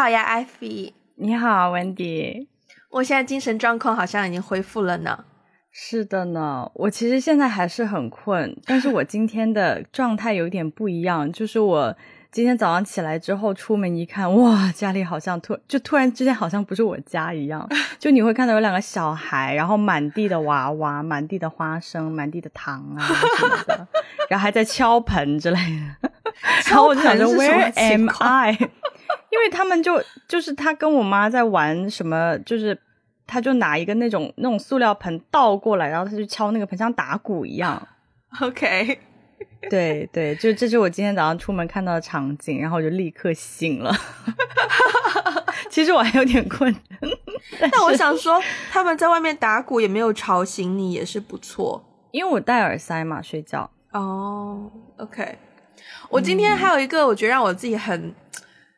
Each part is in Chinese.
好呀，艾菲。你好，温迪。我现在精神状况好像已经恢复了呢。是的呢，我其实现在还是很困，但是我今天的状态有点不一样，就是我今天早上起来之后出门一看，哇，家里好像突就突然之间好像不是我家一样，就你会看到有两个小孩，然后满地的娃娃，满地的花生，满地的糖啊什么的，然后还在敲盆之类的，然后我就想着 Where am I？因为他们就就是他跟我妈在玩什么，就是他就拿一个那种那种塑料盆倒过来，然后他就敲那个盆，像打鼓一样。OK，对对，就这是我今天早上出门看到的场景，然后我就立刻醒了。其实我还有点困，但我想说他们在外面打鼓也没有吵醒你，也是不错。因为我戴耳塞嘛，睡觉。哦，OK，我今天还有一个我觉得让我自己很。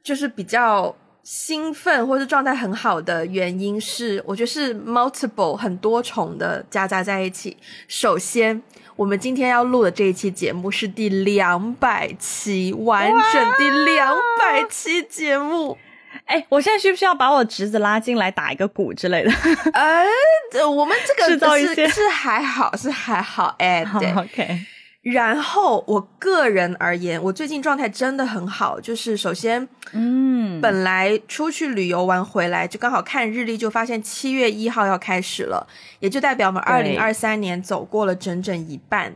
就是比较兴奋或者状态很好的原因是，我觉得是 multiple 很多重的夹杂在一起。首先，我们今天要录的这一期节目是第两百期完整第两百期节目。哎，我现在需不需要把我侄子拉进来打一个鼓之类的？呃，我们这个 制造一些是还好，是还好。哎，对，OK。然后我个人而言，我最近状态真的很好。就是首先，嗯，本来出去旅游完回来，就刚好看日历，就发现七月一号要开始了，也就代表我们二零二三年走过了整整一半。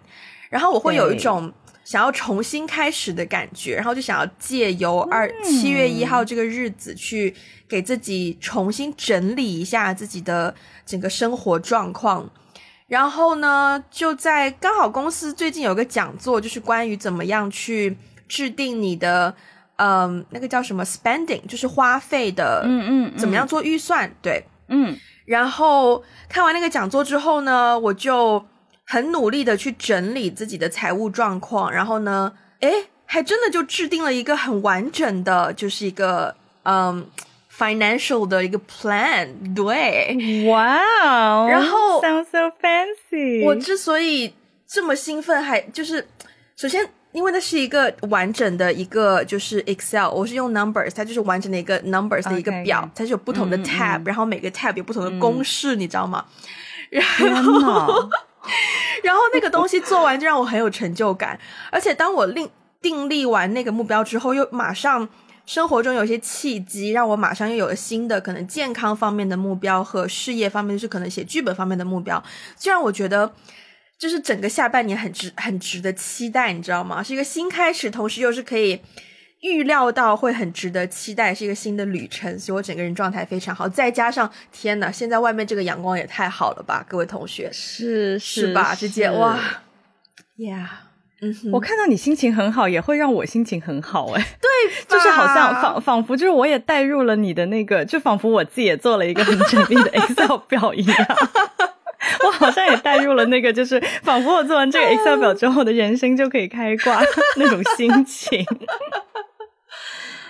然后我会有一种想要重新开始的感觉，然后就想要借由二七月一号这个日子，去给自己重新整理一下自己的整个生活状况。然后呢，就在刚好公司最近有个讲座，就是关于怎么样去制定你的，嗯，那个叫什么 spending，就是花费的，嗯嗯，怎么样做预算？对，嗯。然后看完那个讲座之后呢，我就很努力的去整理自己的财务状况，然后呢，诶，还真的就制定了一个很完整的，就是一个，嗯。Financial 的一个 plan，对，哇哦，然后 sounds so fancy。我之所以这么兴奋，还就是首先因为那是一个完整的一个就是 Excel，我是用 numbers，它就是完整的一个 numbers 的一个表，它是有不同的 tab，然后每个 tab 有不同的公式，你知道吗？然后，然后那个东西做完就让我很有成就感，而且当我另订立完那个目标之后，又马上。生活中有一些契机，让我马上又有了新的可能健康方面的目标和事业方面，就是可能写剧本方面的目标，就让我觉得就是整个下半年很值很值得期待，你知道吗？是一个新开始，同时又是可以预料到会很值得期待，是一个新的旅程，所以我整个人状态非常好。再加上天呐，现在外面这个阳光也太好了吧，各位同学，是是吧？直接哇，Yeah。嗯，我看到你心情很好，也会让我心情很好，哎，对，就是好像仿仿佛就是我也带入了你的那个，就仿佛我自己也做了一个很缜密的 Excel 表一样，我好像也带入了那个，就是仿佛我做完这个 Excel 表之后的人生就可以开挂那种心情。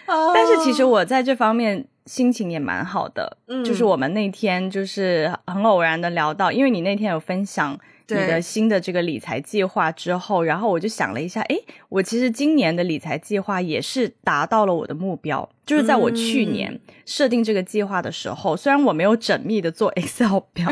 但是其实我在这方面心情也蛮好的，嗯，就是我们那天就是很偶然的聊到，因为你那天有分享。你的新的这个理财计划之后，然后我就想了一下，诶，我其实今年的理财计划也是达到了我的目标，就是在我去年设定这个计划的时候，虽然我没有缜密的做 Excel 表，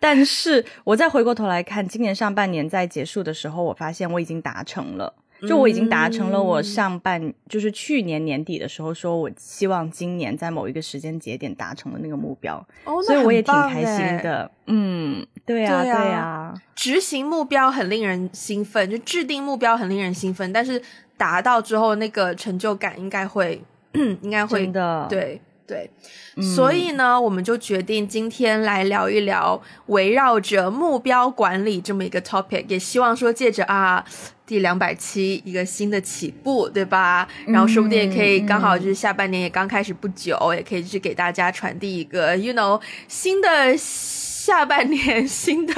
但是我再回过头来看，今年上半年在结束的时候，我发现我已经达成了。就我已经达成了我上半，就是去年年底的时候，说我希望今年在某一个时间节点达成的那个目标，所以我也挺开心的。嗯，对啊，对啊，执行目标很令人兴奋，就制定目标很令人兴奋，但是达到之后那个成就感应该会，应该会的，对对。所以呢，我们就决定今天来聊一聊围绕着目标管理这么一个 topic，也希望说借着啊。第两百期一个新的起步，对吧？然后说不定也可以刚好就是下半年也刚开始不久，也可以去给大家传递一个，you know，新的下半年，新的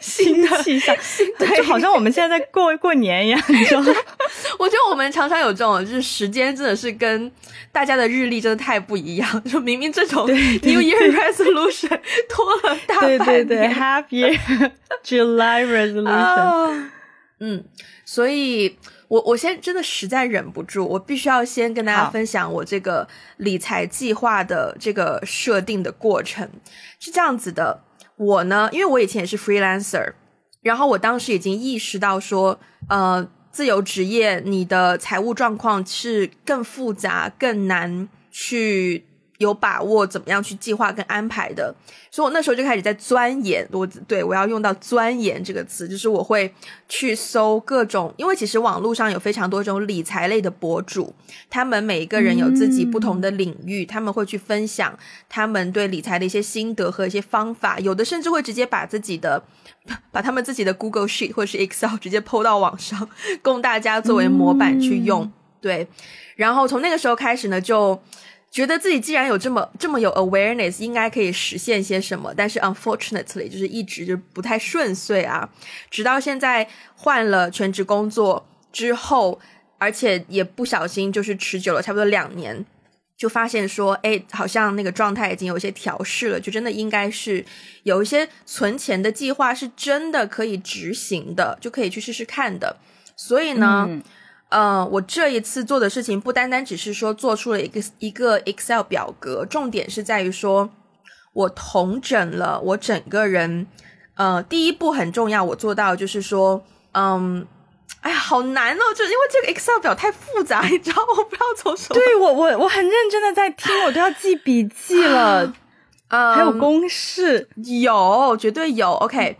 新的气象，对，就好像我们现在在过过年一样，你知道吗？我觉得我们常常有这种，就是时间真的是跟大家的日历真的太不一样，就明明这种 New Year Resolution 拖了大半年，对对对，Happy July Resolution。嗯，所以我我现在真的实在忍不住，我必须要先跟大家分享我这个理财计划的这个设定的过程是这样子的。我呢，因为我以前也是 freelancer，然后我当时已经意识到说，呃，自由职业你的财务状况是更复杂、更难去。有把握怎么样去计划跟安排的，所以我那时候就开始在钻研。我对我要用到“钻研”这个词，就是我会去搜各种，因为其实网络上有非常多种理财类的博主，他们每一个人有自己不同的领域，他们会去分享他们对理财的一些心得和一些方法，有的甚至会直接把自己的把他们自己的 Google Sheet 或者是 Excel 直接抛到网上，供大家作为模板去用。对，然后从那个时候开始呢，就。觉得自己既然有这么这么有 awareness，应该可以实现些什么，但是 unfortunately 就是一直就不太顺遂啊。直到现在换了全职工作之后，而且也不小心就是持久了差不多两年，就发现说，哎，好像那个状态已经有一些调试了，就真的应该是有一些存钱的计划是真的可以执行的，就可以去试试看的。所以呢。呃，我这一次做的事情不单单只是说做出了一个一个 Excel 表格，重点是在于说我同整了我整个人。呃，第一步很重要，我做到就是说，嗯，哎呀，好难哦，就因为这个 Excel 表太复杂，你知道，我不知道从什么。对我，我我很认真的在听，我都要记笔记了。啊，还有公式，有，绝对有。OK，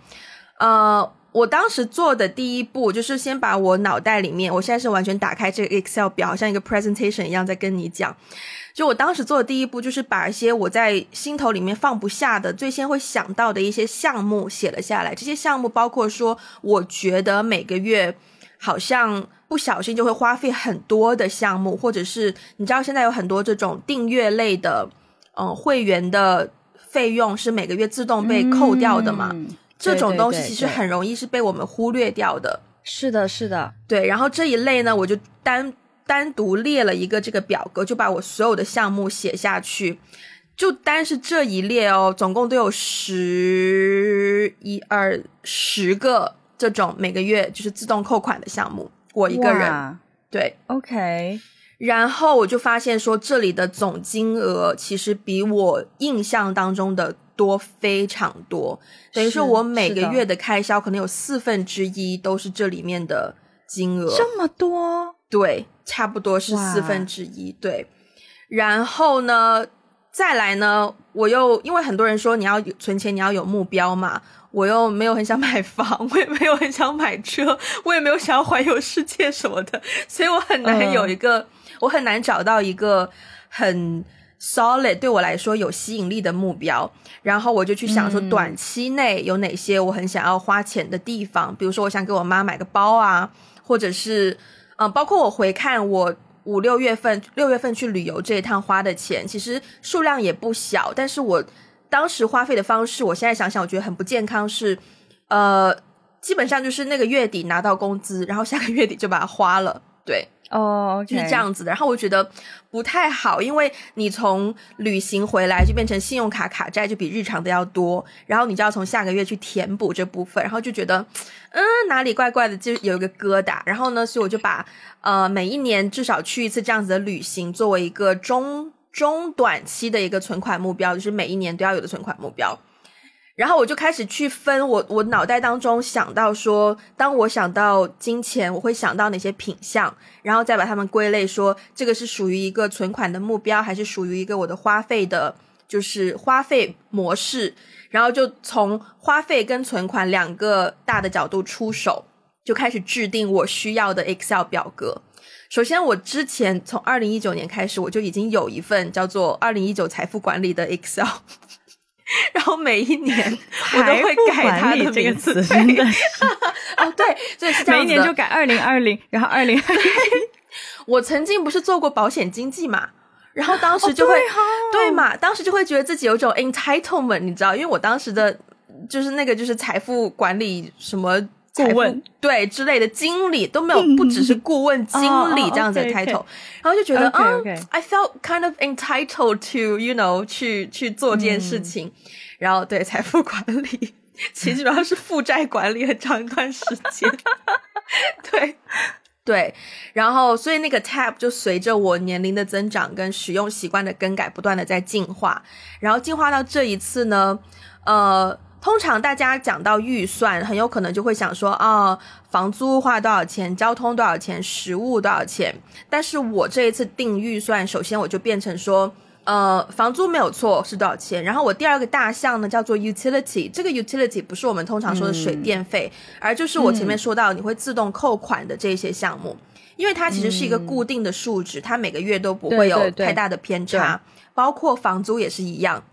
呃。我当时做的第一步就是先把我脑袋里面，我现在是完全打开这个 Excel 表，像一个 presentation 一样在跟你讲。就我当时做的第一步就是把一些我在心头里面放不下的、最先会想到的一些项目写了下来。这些项目包括说，我觉得每个月好像不小心就会花费很多的项目，或者是你知道现在有很多这种订阅类的，嗯，会员的费用是每个月自动被扣掉的嘛？这种东西其实很容易是被我们忽略掉的。是的，是的，对。然后这一类呢，我就单单独列了一个这个表格，就把我所有的项目写下去。就单是这一列哦，总共都有十一二十个这种每个月就是自动扣款的项目，我一个人。对，OK。然后我就发现说，这里的总金额其实比我印象当中的。多非常多，等于说我每个月的开销可能有四分之一都是这里面的金额，这么多？对，差不多是四分之一。对，然后呢，再来呢，我又因为很多人说你要存钱，你要有目标嘛，我又没有很想买房，我也没有很想买车，我也没有想要环游世界什么的，所以我很难有一个，我很难找到一个很。Solid 对我来说有吸引力的目标，然后我就去想说，短期内有哪些我很想要花钱的地方，比如说我想给我妈买个包啊，或者是嗯，包括我回看我五六月份六月份去旅游这一趟花的钱，其实数量也不小，但是我当时花费的方式，我现在想想我觉得很不健康，是呃，基本上就是那个月底拿到工资，然后下个月底就把它花了，对。哦，就是这样子的。然后我觉得不太好，因为你从旅行回来就变成信用卡卡债就比日常的要多，然后你就要从下个月去填补这部分，然后就觉得嗯哪里怪怪的，就有一个疙瘩。然后呢，所以我就把呃每一年至少去一次这样子的旅行作为一个中中短期的一个存款目标，就是每一年都要有的存款目标。然后我就开始去分我我脑袋当中想到说，当我想到金钱，我会想到哪些品相，然后再把它们归类，说这个是属于一个存款的目标，还是属于一个我的花费的，就是花费模式。然后就从花费跟存款两个大的角度出手，就开始制定我需要的 Excel 表格。首先，我之前从二零一九年开始，我就已经有一份叫做“二零一九财富管理”的 Excel。然后每一年我都会改他的名字，真的 哦，对，对，是这样每一年就改二零二零，然后二零二零。我曾经不是做过保险经纪嘛，然后当时就会对嘛，当时就会觉得自己有种 entitlement，你知道，因为我当时的就是那个就是财富管理什么。顾问。对之类的经理都没有，不只是顾问经理这样子的 title，然后就觉得啊，I felt kind of entitled to you know 去去做这件事情，然后对财富管理，其实主要是负债管理很长一段时间，对。对，然后所以那个 tab 就随着我年龄的增长跟使用习惯的更改，不断的在进化。然后进化到这一次呢，呃，通常大家讲到预算，很有可能就会想说啊，房租花多少钱，交通多少钱，食物多少钱。但是我这一次定预算，首先我就变成说。呃，房租没有错是多少钱？然后我第二个大项呢叫做 utility，这个 utility 不是我们通常说的水电费，而就是我前面说到你会自动扣款的这些项目，因为它其实是一个固定的数值，它每个月都不会有太大的偏差，包括房租也是一样，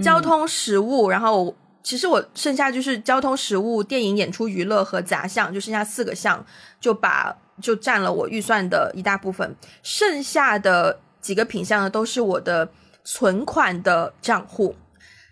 交通、食物，然后其实我剩下就是交通、食物、电影、演出、娱乐和杂项，就剩下四个项，就把就占了我预算的一大部分，剩下的。几个品项呢，都是我的存款的账户，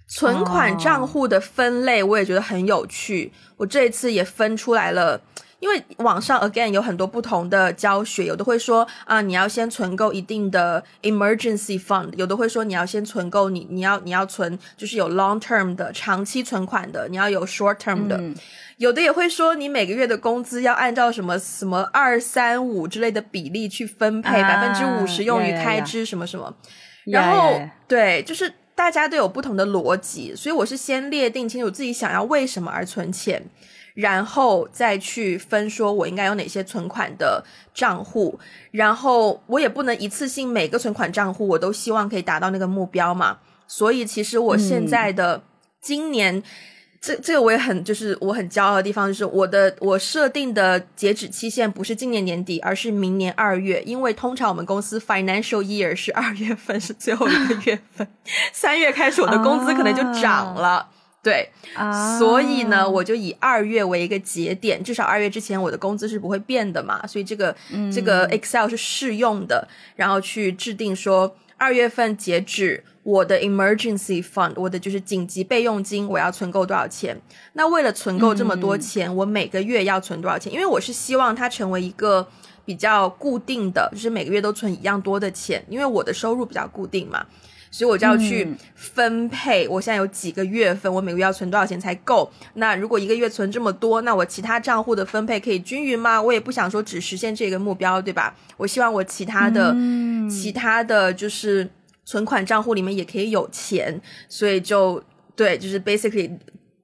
存款账户的分类我也觉得很有趣。我这一次也分出来了，因为网上 again 有很多不同的教学，有的会说啊，你要先存够一定的 emergency fund，有的会说你要先存够你你要你要存就是有 long term 的长期存款的，你要有 short term 的。有的也会说，你每个月的工资要按照什么什么二三五之类的比例去分配，百分之五十用于开支什么什么。然后对，就是大家都有不同的逻辑，所以我是先列定清楚自己想要为什么而存钱，然后再去分说我应该有哪些存款的账户，然后我也不能一次性每个存款账户我都希望可以达到那个目标嘛。所以其实我现在的今年。这这个我也很就是我很骄傲的地方，就是我的我设定的截止期限不是今年年底，而是明年二月。因为通常我们公司 financial year 是二月份是最后一个月份，三月开始我的工资可能就涨了，对，所以呢，我就以二月为一个节点，至少二月之前我的工资是不会变的嘛，所以这个这个 Excel 是适用的，然后去制定说二月份截止。我的 emergency fund，我的就是紧急备用金，我要存够多少钱？那为了存够这么多钱，我每个月要存多少钱？因为我是希望它成为一个比较固定的，就是每个月都存一样多的钱。因为我的收入比较固定嘛，所以我就要去分配。我现在有几个月份，我每个月要存多少钱才够？那如果一个月存这么多，那我其他账户的分配可以均匀吗？我也不想说只实现这个目标，对吧？我希望我其他的、其他的就是。存款账户里面也可以有钱，所以就对，就是 basically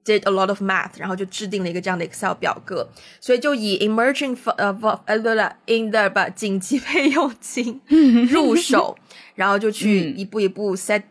did a lot of math，然后就制定了一个这样的 Excel 表格，所以就以 emerging 呃不呃不了 in the 吧紧急备用金入手，然后就去一步一步 set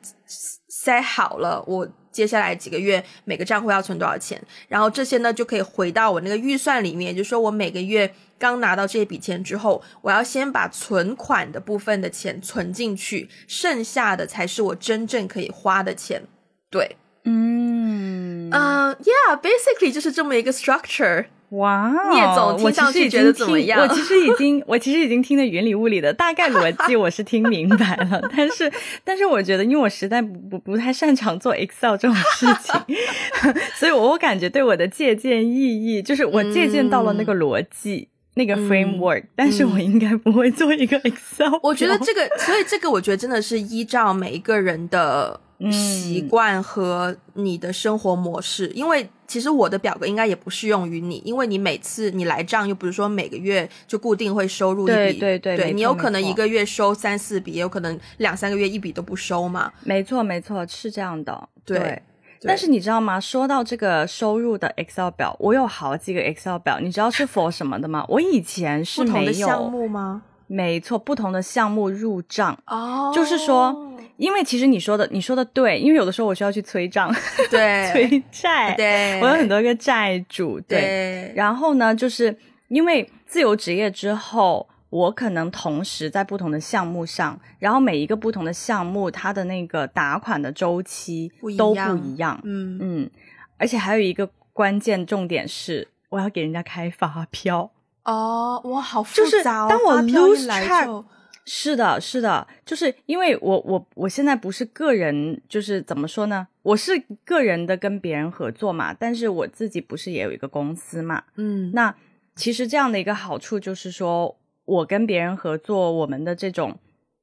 set 好了我。接下来几个月每个账户要存多少钱，然后这些呢就可以回到我那个预算里面。就是说我每个月刚拿到这笔钱之后，我要先把存款的部分的钱存进去，剩下的才是我真正可以花的钱。对，嗯嗯，Yeah，basically 就是这么一个 structure。哇，聂总听上去觉得怎么样？我其实已经，我其实已经听得云里雾里的，大概逻辑我是听明白了。但是，但是我觉得，因为我实在不不不太擅长做 Excel 这种事情，所以我我感觉对我的借鉴意义，就是我借鉴到了那个逻辑，那个 framework，但是我应该不会做一个 Excel。我觉得这个，所以这个我觉得真的是依照每一个人的。习惯和你的生活模式，因为其实我的表格应该也不适用于你，因为你每次你来账又不是说每个月就固定会收入一笔，对对对，你有可能一个月收三四笔，也有可能两三个月一笔都不收嘛。没错没错，是这样的。对，但是你知道吗？说到这个收入的 Excel 表，我有好几个 Excel 表，你知道是 for 什么的吗？我以前是没有项目吗？没错，不同的项目入账哦，就是说。因为其实你说的，你说的对，因为有的时候我需要去催账，对，催债，对，我有很多个债主，对。然后呢，就是因为自由职业之后，我可能同时在不同的项目上，然后每一个不同的项目，它的那个打款的周期都不一样，嗯。嗯，而且还有一个关键重点是，我要给人家开发票。哦，哇，好复杂，当我 lose track。是的，是的，就是因为我我我现在不是个人，就是怎么说呢？我是个人的跟别人合作嘛，但是我自己不是也有一个公司嘛？嗯，那其实这样的一个好处就是说，我跟别人合作，我们的这种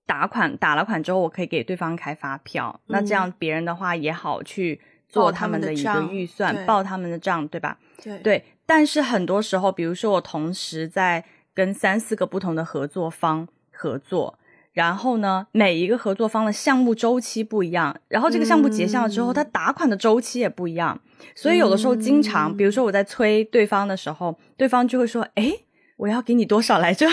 打款打了款之后，我可以给对方开发票，那这样别人的话也好去做他们的一个预算，报他们的账，对吧？对对，但是很多时候，比如说我同时在。跟三四个不同的合作方合作。然后呢，每一个合作方的项目周期不一样，然后这个项目结项了之后，他打款的周期也不一样，所以有的时候经常，比如说我在催对方的时候，对方就会说：“哎，我要给你多少来着？”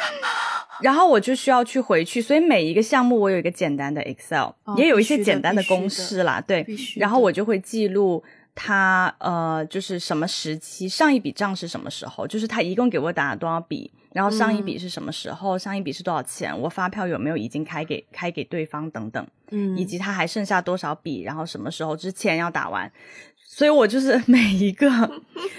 然后我就需要去回去，所以每一个项目我有一个简单的 Excel，也有一些简单的公式啦，对，然后我就会记录。他呃，就是什么时期上一笔账是什么时候？就是他一共给我打了多少笔，然后上一笔是什么时候？上一笔是多少钱？我发票有没有已经开给开给对方等等，嗯，以及他还剩下多少笔，然后什么时候之前要打完？所以我就是 每一个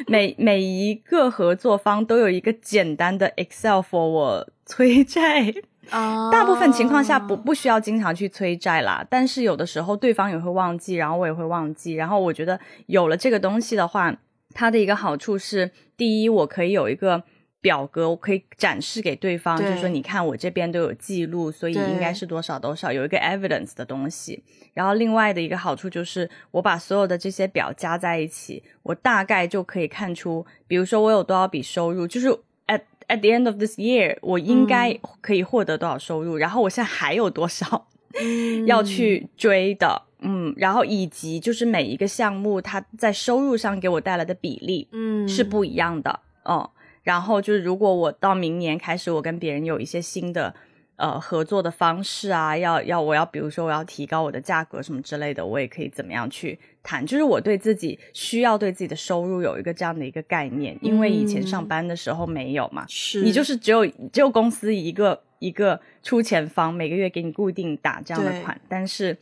每每一个合作方都有一个简单的 Excel for 我催债。大部分情况下不不需要经常去催债啦，但是有的时候对方也会忘记，然后我也会忘记。然后我觉得有了这个东西的话，它的一个好处是，第一，我可以有一个表格，我可以展示给对方，就是说你看我这边都有记录，所以应该是多少多少，有一个 evidence 的东西。然后另外的一个好处就是，我把所有的这些表加在一起，我大概就可以看出，比如说我有多少笔收入，就是。At at the end of this year，我应该可以获得多少收入？然后我现在还有多少 要去追的？嗯，然后以及就是每一个项目它在收入上给我带来的比例，嗯，是不一样的。哦，然后就是如果我到明年开始，我跟别人有一些新的。呃，合作的方式啊，要要我要，比如说我要提高我的价格什么之类的，我也可以怎么样去谈。就是我对自己需要对自己的收入有一个这样的一个概念，因为以前上班的时候没有嘛，是你就是只有只有公司一个一个出钱方，每个月给你固定打这样的款。但是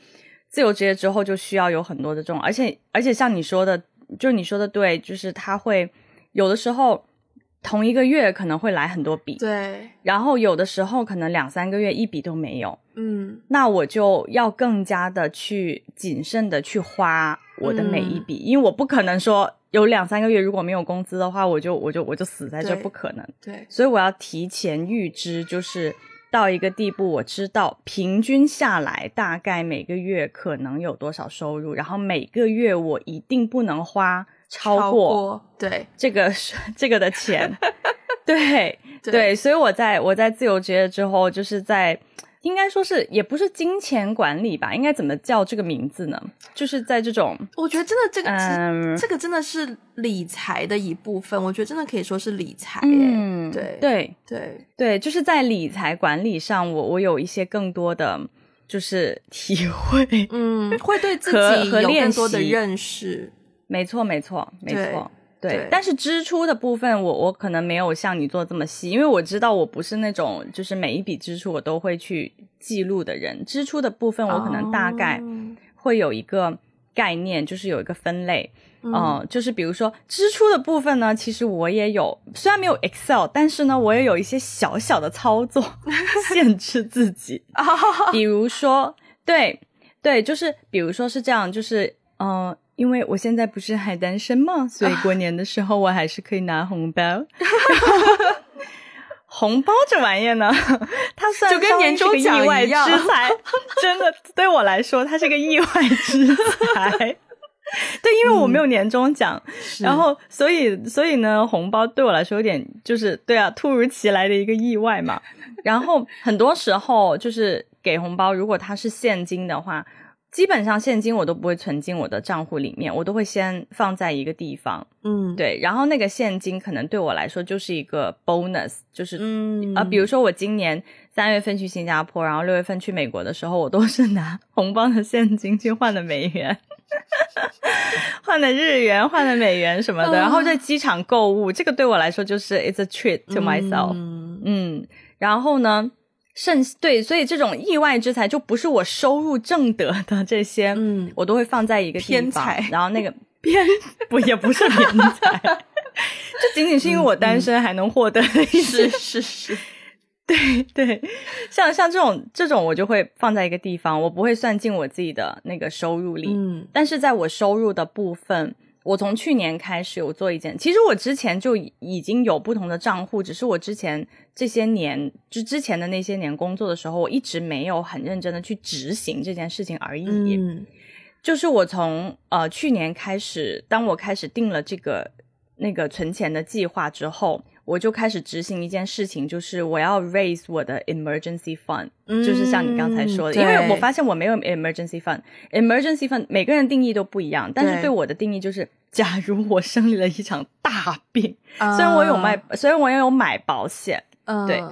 自由职业之后就需要有很多的这种，而且而且像你说的，就你说的对，就是他会有的时候。同一个月可能会来很多笔，对，然后有的时候可能两三个月一笔都没有，嗯，那我就要更加的去谨慎的去花我的每一笔，因为我不可能说有两三个月如果没有工资的话，我就我就我就死在这，不可能，对，所以我要提前预支，就是到一个地步，我知道平均下来大概每个月可能有多少收入，然后每个月我一定不能花。超过。对。这个是 这个的钱，对对，所以我在我在自由职业之后，就是在应该说是也不是金钱管理吧，应该怎么叫这个名字呢？就是在这种，我觉得真的这个嗯。这个真的是理财的一部分，我觉得真的可以说是理财。嗯，对对。对。对，就是在理财管理上，我我有一些更多的就是体会，嗯，会对自己有更多的认识。没错，没错，没错，对。但是支出的部分，我我可能没有像你做这么细，因为我知道我不是那种就是每一笔支出我都会去记录的人。支出的部分，我可能大概会有一个概念，就是有一个分类。嗯，就是比如说支出的部分呢，其实我也有，虽然没有 Excel，但是呢，我也有一些小小的操作 限制自己。比如说，对对，就是比如说是这样，就是嗯。因为我现在不是还单身嘛，所以过年的时候我还是可以拿红包。红包这玩意呢，它算就跟年终奖一样之财，真的对我来说，它是个意外之财。对，因为我没有年终奖，然后所以所以呢，红包对我来说有点就是对啊，突如其来的一个意外嘛。然后很多时候就是给红包，如果它是现金的话。基本上现金我都不会存进我的账户里面，我都会先放在一个地方。嗯，对。然后那个现金可能对我来说就是一个 bonus，就是嗯啊，比如说我今年三月份去新加坡，然后六月份去美国的时候，我都是拿 红包的现金去换的美元，换的日元，换的美元什么的。然后在机场购物，这个对我来说就是 it's a treat to myself。嗯，然后呢？剩对，所以这种意外之财就不是我收入挣得的这些，嗯，我都会放在一个偏财，然后那个 偏不也不是偏财，就仅仅是因为我单身还能获得的意思，是是，对对，像像这种这种我就会放在一个地方，我不会算进我自己的那个收入里，嗯，但是在我收入的部分。我从去年开始有做一件，其实我之前就已经有不同的账户，只是我之前这些年就之前的那些年工作的时候，我一直没有很认真的去执行这件事情而已。嗯，就是我从呃去年开始，当我开始定了这个那个存钱的计划之后。我就开始执行一件事情，就是我要 raise 我的 emergency fund，就是像你刚才说的，因为我发现我没有 emergency fund，emergency fund 每个人定义都不一样，但是对我的定义就是，假如我生了一场大病，虽然我有卖，虽然我也有买保险，对。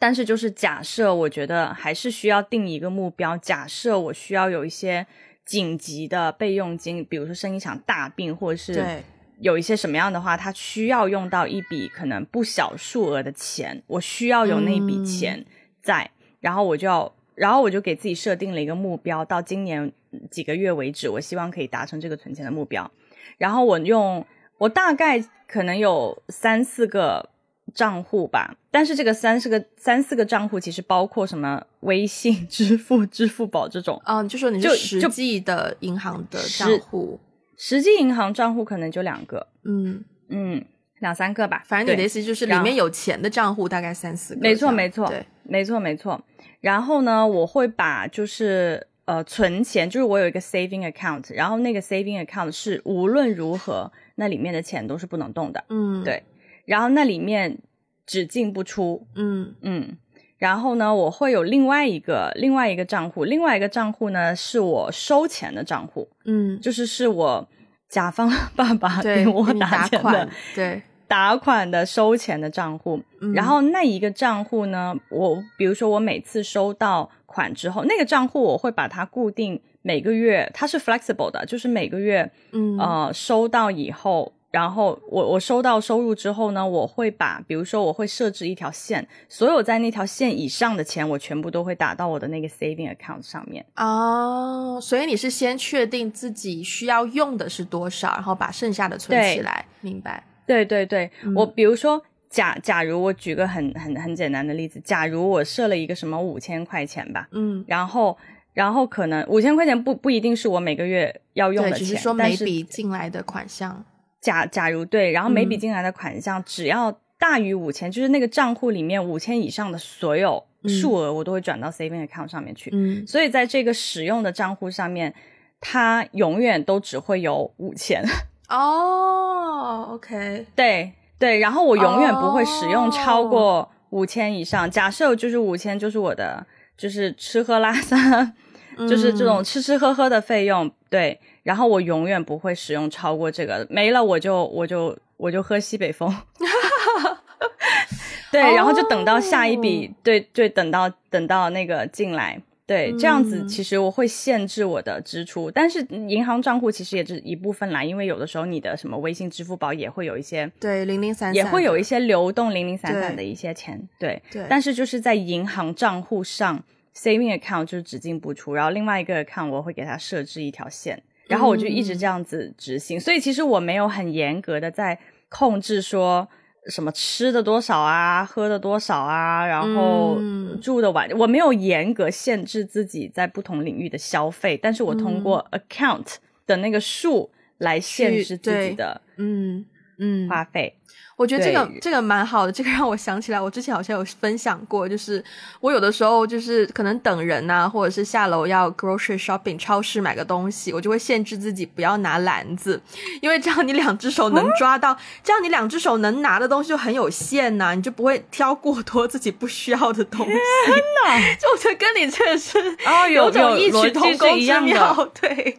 但是就是假设，我觉得还是需要定一个目标。假设我需要有一些紧急的备用金，比如说生一场大病，或者是有一些什么样的话，他需要用到一笔可能不小数额的钱，我需要有那笔钱在，然后我就要，然后我就给自己设定了一个目标，到今年几个月为止，我希望可以达成这个存钱的目标。然后我用，我大概可能有三四个。账户吧，但是这个三四个三四个账户其实包括什么微信支付、支付宝这种。嗯，就说你是实际的银行的账户，实际银行账户可能就两个，嗯嗯，两三个吧。反正你的意思就是里面有钱的账户大概三四个。没错没错，对，没错没错。然后呢，我会把就是呃存钱，就是我有一个 saving account，然后那个 saving account 是无论如何那里面的钱都是不能动的。嗯，对。然后那里面只进不出，嗯嗯，然后呢，我会有另外一个另外一个账户，另外一个账户呢是我收钱的账户，嗯，就是是我甲方 爸爸给我打钱的，对，打款的收钱的账户。然后那一个账户呢，我比如说我每次收到款之后，那个账户我会把它固定每个月，它是 flexible 的，就是每个月，嗯呃，收到以后。然后我我收到收入之后呢，我会把，比如说我会设置一条线，所有在那条线以上的钱，我全部都会打到我的那个 saving account 上面。哦，所以你是先确定自己需要用的是多少，然后把剩下的存起来。明白？对对对，我比如说假假如我举个很很很简单的例子，假如我设了一个什么五千块钱吧，嗯，然后然后可能五千块钱不不一定是我每个月要用的钱，只是说每笔进来的款项。假假如对，然后每笔进来的款项只要大于五千，就是那个账户里面五千以上的所有数额，我都会转到 saving account 上面去。嗯，所以在这个使用的账户上面，它永远都只会有五千。哦，OK，对对，然后我永远不会使用超过五千以上。假设就是五千，就是我的，就是吃喝拉撒，就是这种吃吃喝喝的费用。对。然后我永远不会使用超过这个，没了我就我就我就喝西北风，对，然后就等到下一笔，对对，等到等到那个进来，对，这样子其实我会限制我的支出，但是银行账户其实也是一部分啦，因为有的时候你的什么微信、支付宝也会有一些对零零散也会有一些流动零零散散的一些钱，对对，但是就是在银行账户上 saving account 就是只进不出，然后另外一个 account 我会给它设置一条线。然后我就一直这样子执行，所以其实我没有很严格的在控制说什么吃的多少啊，喝的多少啊，然后住的晚，我没有严格限制自己在不同领域的消费，但是我通过 account 的那个数来限制自己的嗯嗯花费。我觉得这个这个蛮好的，这个让我想起来，我之前好像有分享过，就是我有的时候就是可能等人呐，或者是下楼要 grocery shopping 超市买个东西，我就会限制自己不要拿篮子，因为这样你两只手能抓到，这样你两只手能拿的东西就很有限呐，你就不会挑过多自己不需要的东西。真的，就我觉得跟你这个是哦，有种异曲同工之妙，对，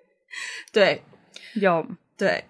对，有对。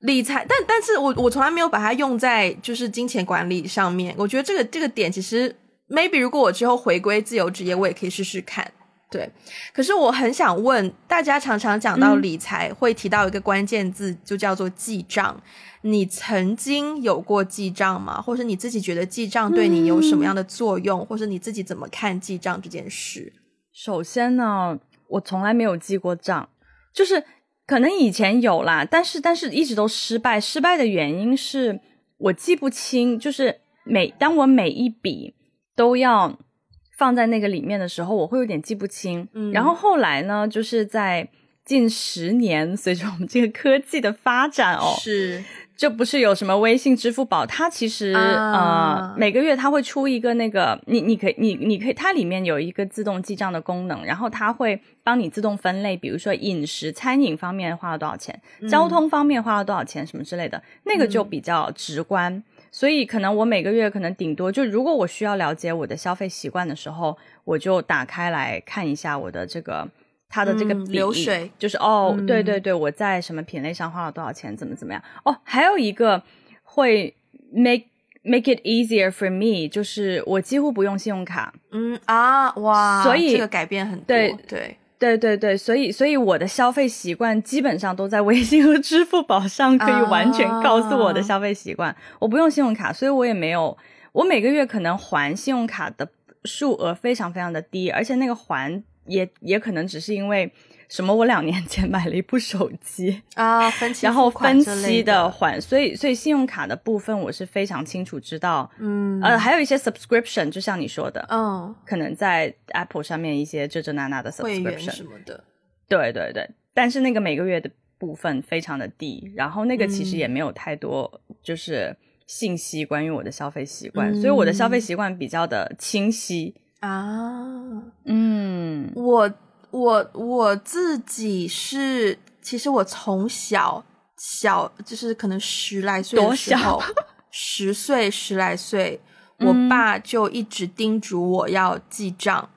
理财，但但是我我从来没有把它用在就是金钱管理上面。我觉得这个这个点其实，maybe 如果我之后回归自由职业，我也可以试试看。对，可是我很想问大家，常常讲到理财，会提到一个关键字，就叫做记账。你曾经有过记账吗？或者你自己觉得记账对你有什么样的作用？或者你自己怎么看记账这件事？首先呢，我从来没有记过账，就是。可能以前有啦，但是但是一直都失败。失败的原因是我记不清，就是每当我每一笔都要放在那个里面的时候，我会有点记不清。嗯，然后后来呢，就是在近十年，随着我们这个科技的发展哦，是。就不是有什么微信、支付宝，它其实呃每个月它会出一个那个，你你可以你你可以它里面有一个自动记账的功能，然后它会帮你自动分类，比如说饮食、餐饮方面花了多少钱，交通方面花了多少钱什么之类的，那个就比较直观。所以可能我每个月可能顶多就如果我需要了解我的消费习惯的时候，我就打开来看一下我的这个它的这个流水，就是哦，对对对，我在什么品类上花了多少钱，怎么怎么样。哦，还有一个会 make make it easier for me，就是我几乎不用信用卡。嗯啊，哇，所以这个改变很多，对对。对对对，所以所以我的消费习惯基本上都在微信和支付宝上，可以完全告诉我的消费习惯。我不用信用卡，所以我也没有，我每个月可能还信用卡的数额非常非常的低，而且那个还也也可能只是因为。什么？我两年前买了一部手机 啊，分期然后分期的还，所以所以信用卡的部分我是非常清楚知道，嗯，呃，还有一些 subscription，就像你说的，嗯，可能在 Apple 上面一些这这那那的 subscription 什么的，对对对，但是那个每个月的部分非常的低，然后那个其实也没有太多就是信息关于我的消费习惯，所以我的消费习惯比较的清晰啊，嗯，我。我我自己是，其实我从小小就是可能十来岁的时候，十岁十来岁，我爸就一直叮嘱我要记账。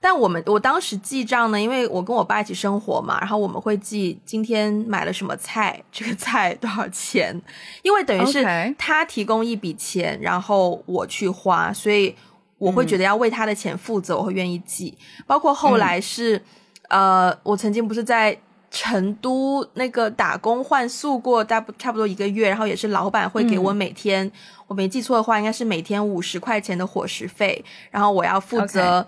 但我们我当时记账呢，因为我跟我爸一起生活嘛，然后我们会记今天买了什么菜，这个菜多少钱，因为等于是他提供一笔钱，然后我去花，所以。我会觉得要为他的钱负责，我会愿意记。包括后来是，呃，我曾经不是在成都那个打工换宿过，大不差不多一个月，然后也是老板会给我每天，我没记错的话，应该是每天五十块钱的伙食费，然后我要负责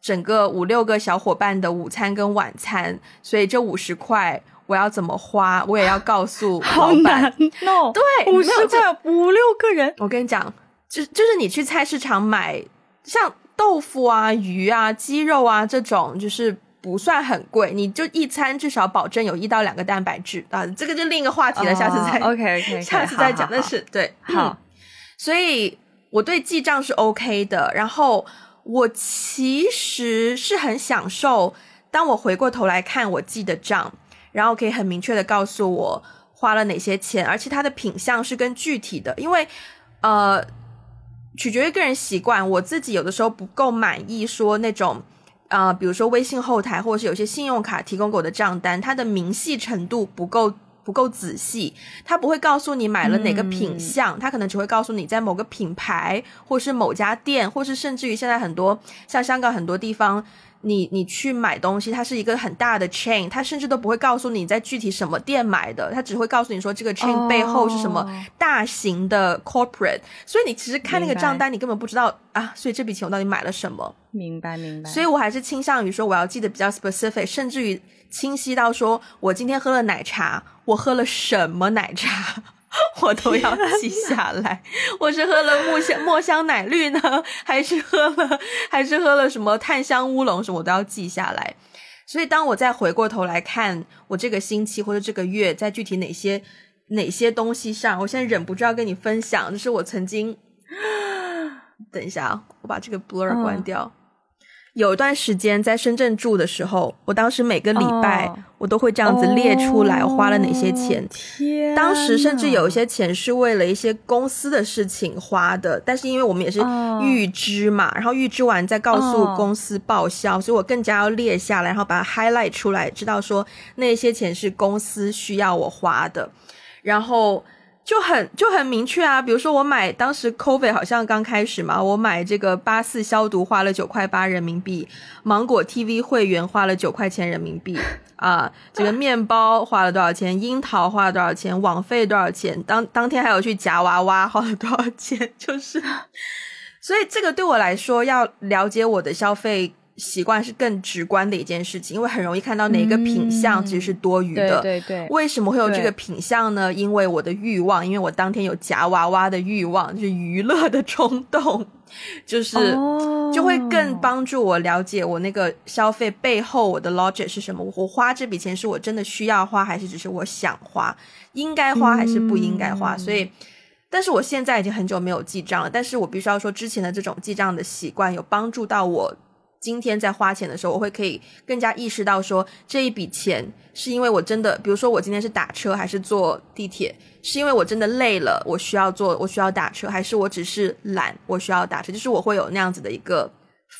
整个五六个小伙伴的午餐跟晚餐，所以这五十块我要怎么花，我也要告诉 老板。no，对，五十块五六个人，我跟你讲，就就是你去菜市场买。像豆腐啊、鱼啊、鸡肉啊这种，就是不算很贵，你就一餐至少保证有一到两个蛋白质啊。这个就另一个话题了，下次再 OK OK，下次再讲。但是对，好，所以我对记账是 OK 的。然后我其实是很享受，当我回过头来看我记的账，然后可以很明确的告诉我花了哪些钱，而且它的品相是更具体的，因为呃。取决于个人习惯，我自己有的时候不够满意，说那种，呃，比如说微信后台或者是有些信用卡提供给我的账单，它的明细程度不够不够仔细，它不会告诉你买了哪个品相，它可能只会告诉你在某个品牌或是某家店，或是甚至于现在很多像香港很多地方。你你去买东西，它是一个很大的 chain，它甚至都不会告诉你在具体什么店买的，它只会告诉你说这个 chain 背后是什么大型的 corporate，所以你其实看那个账单，你根本不知道啊，所以这笔钱我到底买了什么？明白明白。所以我还是倾向于说，我要记得比较 specific，甚至于清晰到说我今天喝了奶茶，我喝了什么奶茶。我都要记下来，我是喝了木香墨香奶绿呢，还是喝了 还是喝了什么炭香乌龙什么，我都要记下来。所以当我再回过头来看我这个星期或者这个月在具体哪些哪些东西上，我现在忍不住要跟你分享，就是我曾经，等一下啊，我把这个 blur 关掉。有一段时间在深圳住的时候，我当时每个礼拜我都会这样子列出来花了哪些钱。天，当时甚至有一些钱是为了一些公司的事情花的，但是因为我们也是预支嘛，然后预支完再告诉公司报销，所以我更加要列下来，然后把它 highlight 出来，知道说那些钱是公司需要我花的，然后。就很就很明确啊，比如说我买当时 COVID 好像刚开始嘛，我买这个八四消毒花了九块八人民币，芒果 TV 会员花了九块钱人民币 啊，这个面包花了多少钱，樱桃花了多少钱，网费多少钱，当当天还有去夹娃娃花了多少钱，就是，所以这个对我来说要了解我的消费。习惯是更直观的一件事情，因为很容易看到哪个品相其实是多余的。对对。为什么会有这个品相呢？因为我的欲望，因为我当天有夹娃娃的欲望，就是娱乐的冲动，就是就会更帮助我了解我那个消费背后我的 logic 是什么。我花这笔钱是我真的需要花，还是只是我想花？应该花还是不应该花？所以，但是我现在已经很久没有记账了。但是我必须要说，之前的这种记账的习惯有帮助到我。今天在花钱的时候，我会可以更加意识到说这一笔钱是因为我真的，比如说我今天是打车还是坐地铁，是因为我真的累了，我需要坐，我需要打车，还是我只是懒，我需要打车，就是我会有那样子的一个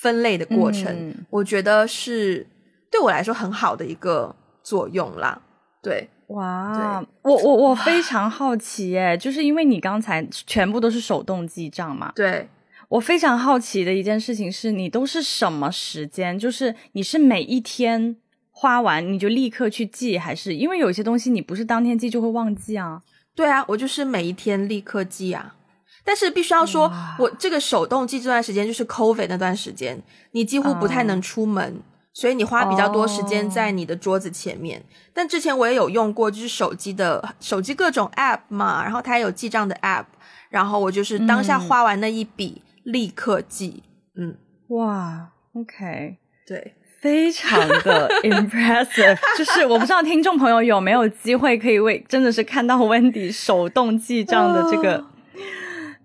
分类的过程。我觉得是对我来说很好的一个作用啦。对，哇，我我我非常好奇耶，就是因为你刚才全部都是手动记账嘛？对。我非常好奇的一件事情是你都是什么时间？就是你是每一天花完你就立刻去记，还是因为有些东西你不是当天记就会忘记啊？对啊，我就是每一天立刻记啊。但是必须要说，我这个手动记这段时间就是 COVID 那段时间，你几乎不太能出门，所以你花比较多时间在你的桌子前面。但之前我也有用过，就是手机的手机各种 App 嘛，然后它也有记账的 App，然后我就是当下花完那一笔。立刻记，嗯，哇，OK，对，非常的 impressive，就是我不知道听众朋友有没有机会可以为真的是看到 Wendy 手动记账的这个，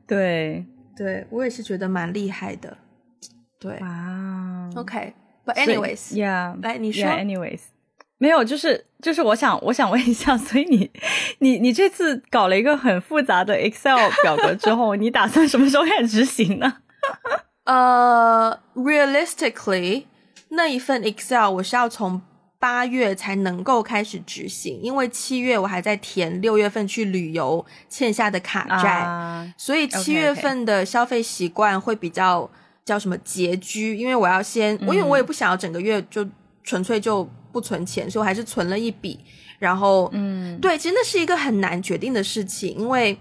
对，对我也是觉得蛮厉害的，对，哇，OK，But anyways，Yeah，来你说，Anyways，没有，就是就是我想我想问一下，所以你你你这次搞了一个很复杂的 Excel 表格之后，你打算什么时候开始执行呢？呃，realistically，那一份 Excel 我是要从八月才能够开始执行，因为七月我还在填六月份去旅游欠下的卡债，所以七月份的消费习惯会比较叫什么拮据，因为我要先，我因为我也不想要整个月就纯粹就不存钱，所以我还是存了一笔，然后，嗯，对，其实那是一个很难决定的事情，因为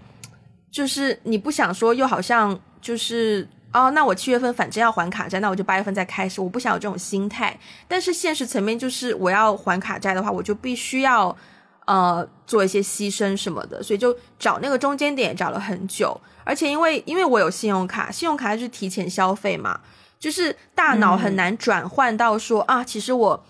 就是你不想说又好像就是。哦，那我七月份反正要还卡债，那我就八月份再开始。我不想有这种心态，但是现实层面就是我要还卡债的话，我就必须要呃做一些牺牲什么的，所以就找那个中间点找了很久。而且因为因为我有信用卡，信用卡就是提前消费嘛，就是大脑很难转换到说啊，其实我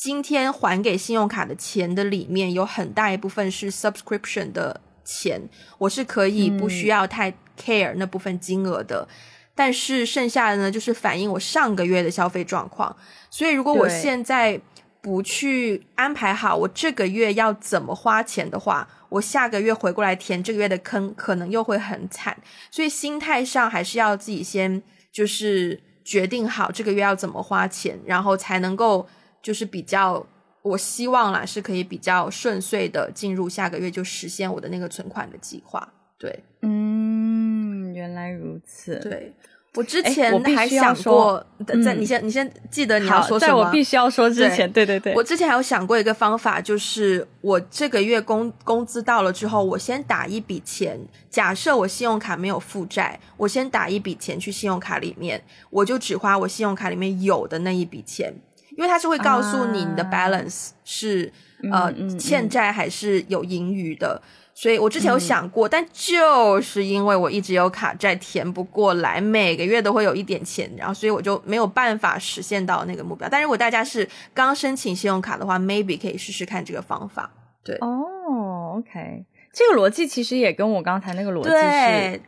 今天还给信用卡的钱的里面有很大一部分是 subscription 的钱，我是可以不需要太 care 那部分金额的。但是剩下的呢，就是反映我上个月的消费状况。所以如果我现在不去安排好我这个月要怎么花钱的话，我下个月回过来填这个月的坑，可能又会很惨。所以心态上还是要自己先就是决定好这个月要怎么花钱，然后才能够就是比较，我希望啦是可以比较顺遂的进入下个月就实现我的那个存款的计划。对，嗯，原来如此。对。我之前还想过，在你先你先记得你要说什么。在我必须要说之前，对对对，我之前还有想过一个方法，就是我这个月工工资到了之后，我先打一笔钱。假设我信用卡没有负债，我先打一笔钱去信用卡里面，我就只花我信用卡里面有的那一笔钱，因为它是会告诉你你的 balance 是呃欠债还是有盈余的。所以我之前有想过，但就是因为我一直有卡债填不过来，每个月都会有一点钱，然后所以我就没有办法实现到那个目标。但如果大家是刚申请信用卡的话，maybe 可以试试看这个方法。对，哦，OK，这个逻辑其实也跟我刚才那个逻辑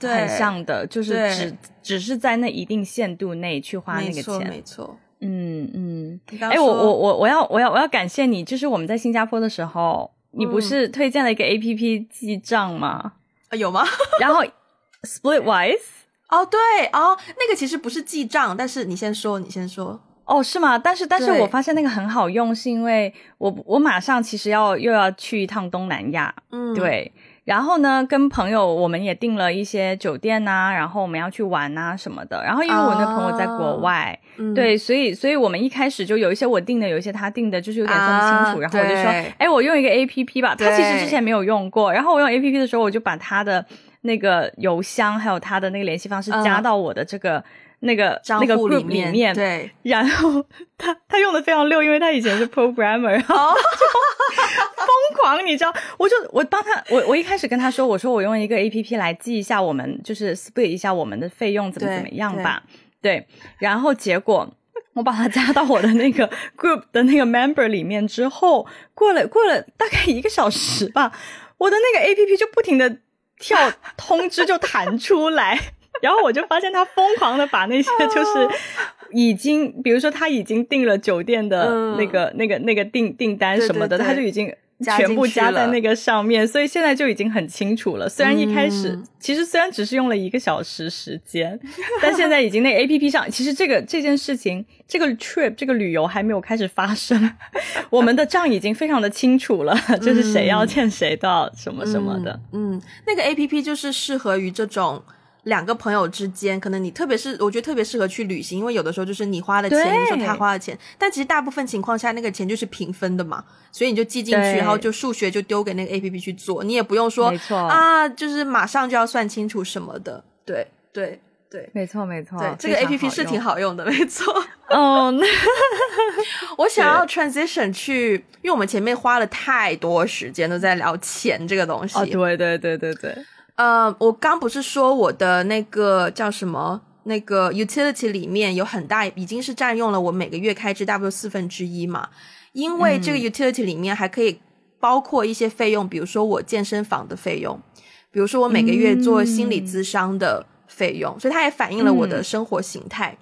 是很像的，就是只只是在那一定限度内去花那个钱，没错，嗯嗯。哎，我我我我要我要我要感谢你，就是我们在新加坡的时候。你不是推荐了一个 A P P 记账吗？啊，有吗？然后 Splitwise，哦，对哦，那个其实不是记账，但是你先说，你先说。哦，是吗？但是，但是我发现那个很好用，是因为我我马上其实要又要去一趟东南亚，嗯，对。然后呢，跟朋友我们也订了一些酒店呐，然后我们要去玩呐什么的。然后因为我那朋友在国外，对，所以所以我们一开始就有一些我订的，有一些他订的，就是有点分不清楚。然后我就说，哎，我用一个 A P P 吧。他其实之前没有用过。然后我用 A P P 的时候，我就把他的那个邮箱还有他的那个联系方式加到我的这个。那个那个 group 里面，对，然后他他用的非常溜，因为他以前是 programmer，疯狂，你知道，我就我帮他，我我一开始跟他说，我说我用一个 A P P 来记一下我们，就是 split 一下我们的费用怎么怎么样吧，对，然后结果我把他加到我的那个 group 的那个 member 里面之后，过了过了大概一个小时吧，我的那个 A P P 就不停的跳通知就弹出来。然后我就发现他疯狂的把那些就是已经，比如说他已经订了酒店的那个、那个、那个订订单什么的，他就已经。全部加在那个上面，所以现在就已经很清楚了。虽然一开始，其实虽然只是用了一个小时时间，但现在已经那 A P P 上，其实这个这件事情，这个 trip 这个旅游还没有开始发生，我们的账已经非常的清楚了，就是谁要欠谁的什么什么的。嗯，那个 A P P 就是适合于这种。两个朋友之间，可能你特别是我觉得特别适合去旅行，因为有的时候就是你花的钱，有时候他花的钱，但其实大部分情况下那个钱就是平分的嘛，所以你就记进去，然后就数学就丢给那个 A P P 去做，你也不用说啊，就是马上就要算清楚什么的。对对对，没错没错，对这个 A P P 是挺好用的，没错。哦，我想要 transition 去，因为我们前面花了太多时间都在聊钱这个东西。哦，对对对对对。呃，我刚不是说我的那个叫什么那个 utility 里面有很大，已经是占用了我每个月开支大多四分之一嘛？因为这个 utility 里面还可以包括一些费用，比如说我健身房的费用，比如说我每个月做心理咨商的费用，所以它也反映了我的生活形态。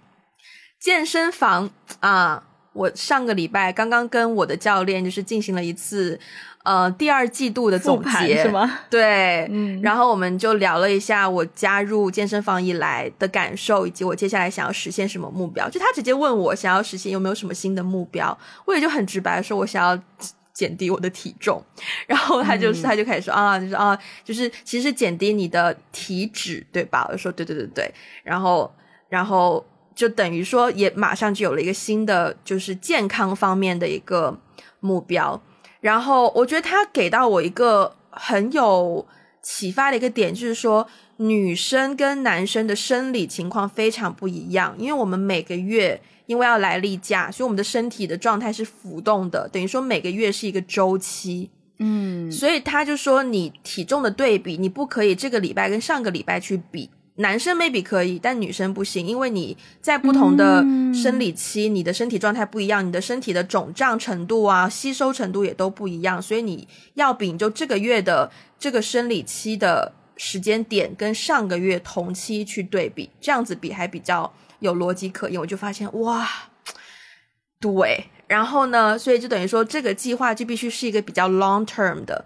健身房啊，我上个礼拜刚刚跟我的教练就是进行了一次。呃，第二季度的总结是吗？对，嗯，然后我们就聊了一下我加入健身房以来的感受，以及我接下来想要实现什么目标。就他直接问我想要实现有没有什么新的目标，我也就很直白说，我想要减低我的体重。然后他就是他就开始说啊，就是啊，就是其实减低你的体脂，对吧？我说对对对对。然后然后就等于说也马上就有了一个新的就是健康方面的一个目标。然后我觉得他给到我一个很有启发的一个点，就是说女生跟男生的生理情况非常不一样，因为我们每个月因为要来例假，所以我们的身体的状态是浮动的，等于说每个月是一个周期。嗯，所以他就说你体重的对比，你不可以这个礼拜跟上个礼拜去比。男生 maybe 可以，但女生不行，因为你在不同的生理期，你的身体状态不一样，你的身体的肿胀程度啊、吸收程度也都不一样，所以你要比就这个月的这个生理期的时间点跟上个月同期去对比，这样子比还比较有逻辑可言。我就发现哇，对，然后呢，所以就等于说这个计划就必须是一个比较 long term 的。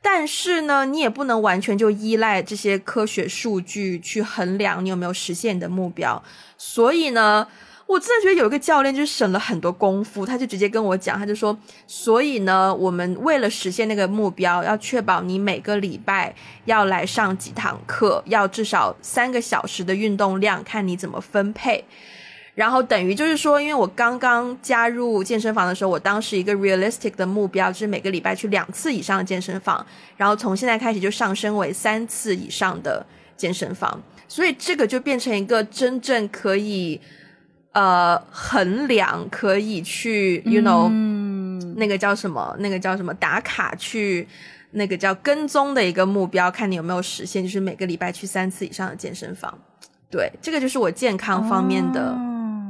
但是呢，你也不能完全就依赖这些科学数据去衡量你有没有实现你的目标。所以呢，我真的觉得有一个教练就省了很多功夫，他就直接跟我讲，他就说：所以呢，我们为了实现那个目标，要确保你每个礼拜要来上几堂课，要至少三个小时的运动量，看你怎么分配。然后等于就是说，因为我刚刚加入健身房的时候，我当时一个 realistic 的目标就是每个礼拜去两次以上的健身房，然后从现在开始就上升为三次以上的健身房，所以这个就变成一个真正可以呃衡量，可以去 you know 那个叫什么，那个叫什么打卡去那个叫跟踪的一个目标，看你有没有实现，就是每个礼拜去三次以上的健身房。对，这个就是我健康方面的。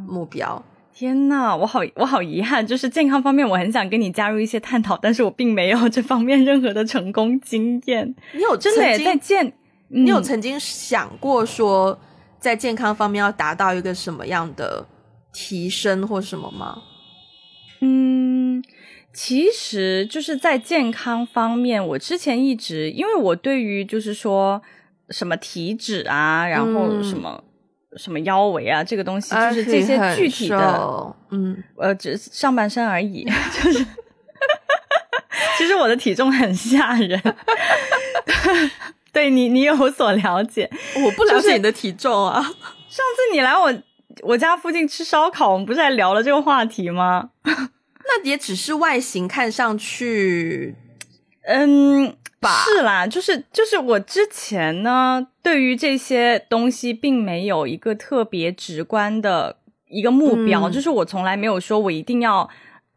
目标，天呐，我好我好遗憾，就是健康方面，我很想跟你加入一些探讨，但是我并没有这方面任何的成功经验。你有真的在健，你有曾经想过说，在健康方面要达到一个什么样的提升或什么吗？嗯，其实就是在健康方面，我之前一直，因为我对于就是说什么体脂啊，然后什么。什么腰围啊，这个东西就是这些具体的，嗯，呃，只上半身而已，就是，其实我的体重很吓人，对你，你有所了解，我不了解你的体重啊。上次你来我我家附近吃烧烤，我们不是还聊了这个话题吗？那也只是外形看上去，嗯。是啦，就是就是我之前呢，对于这些东西并没有一个特别直观的一个目标，就是我从来没有说我一定要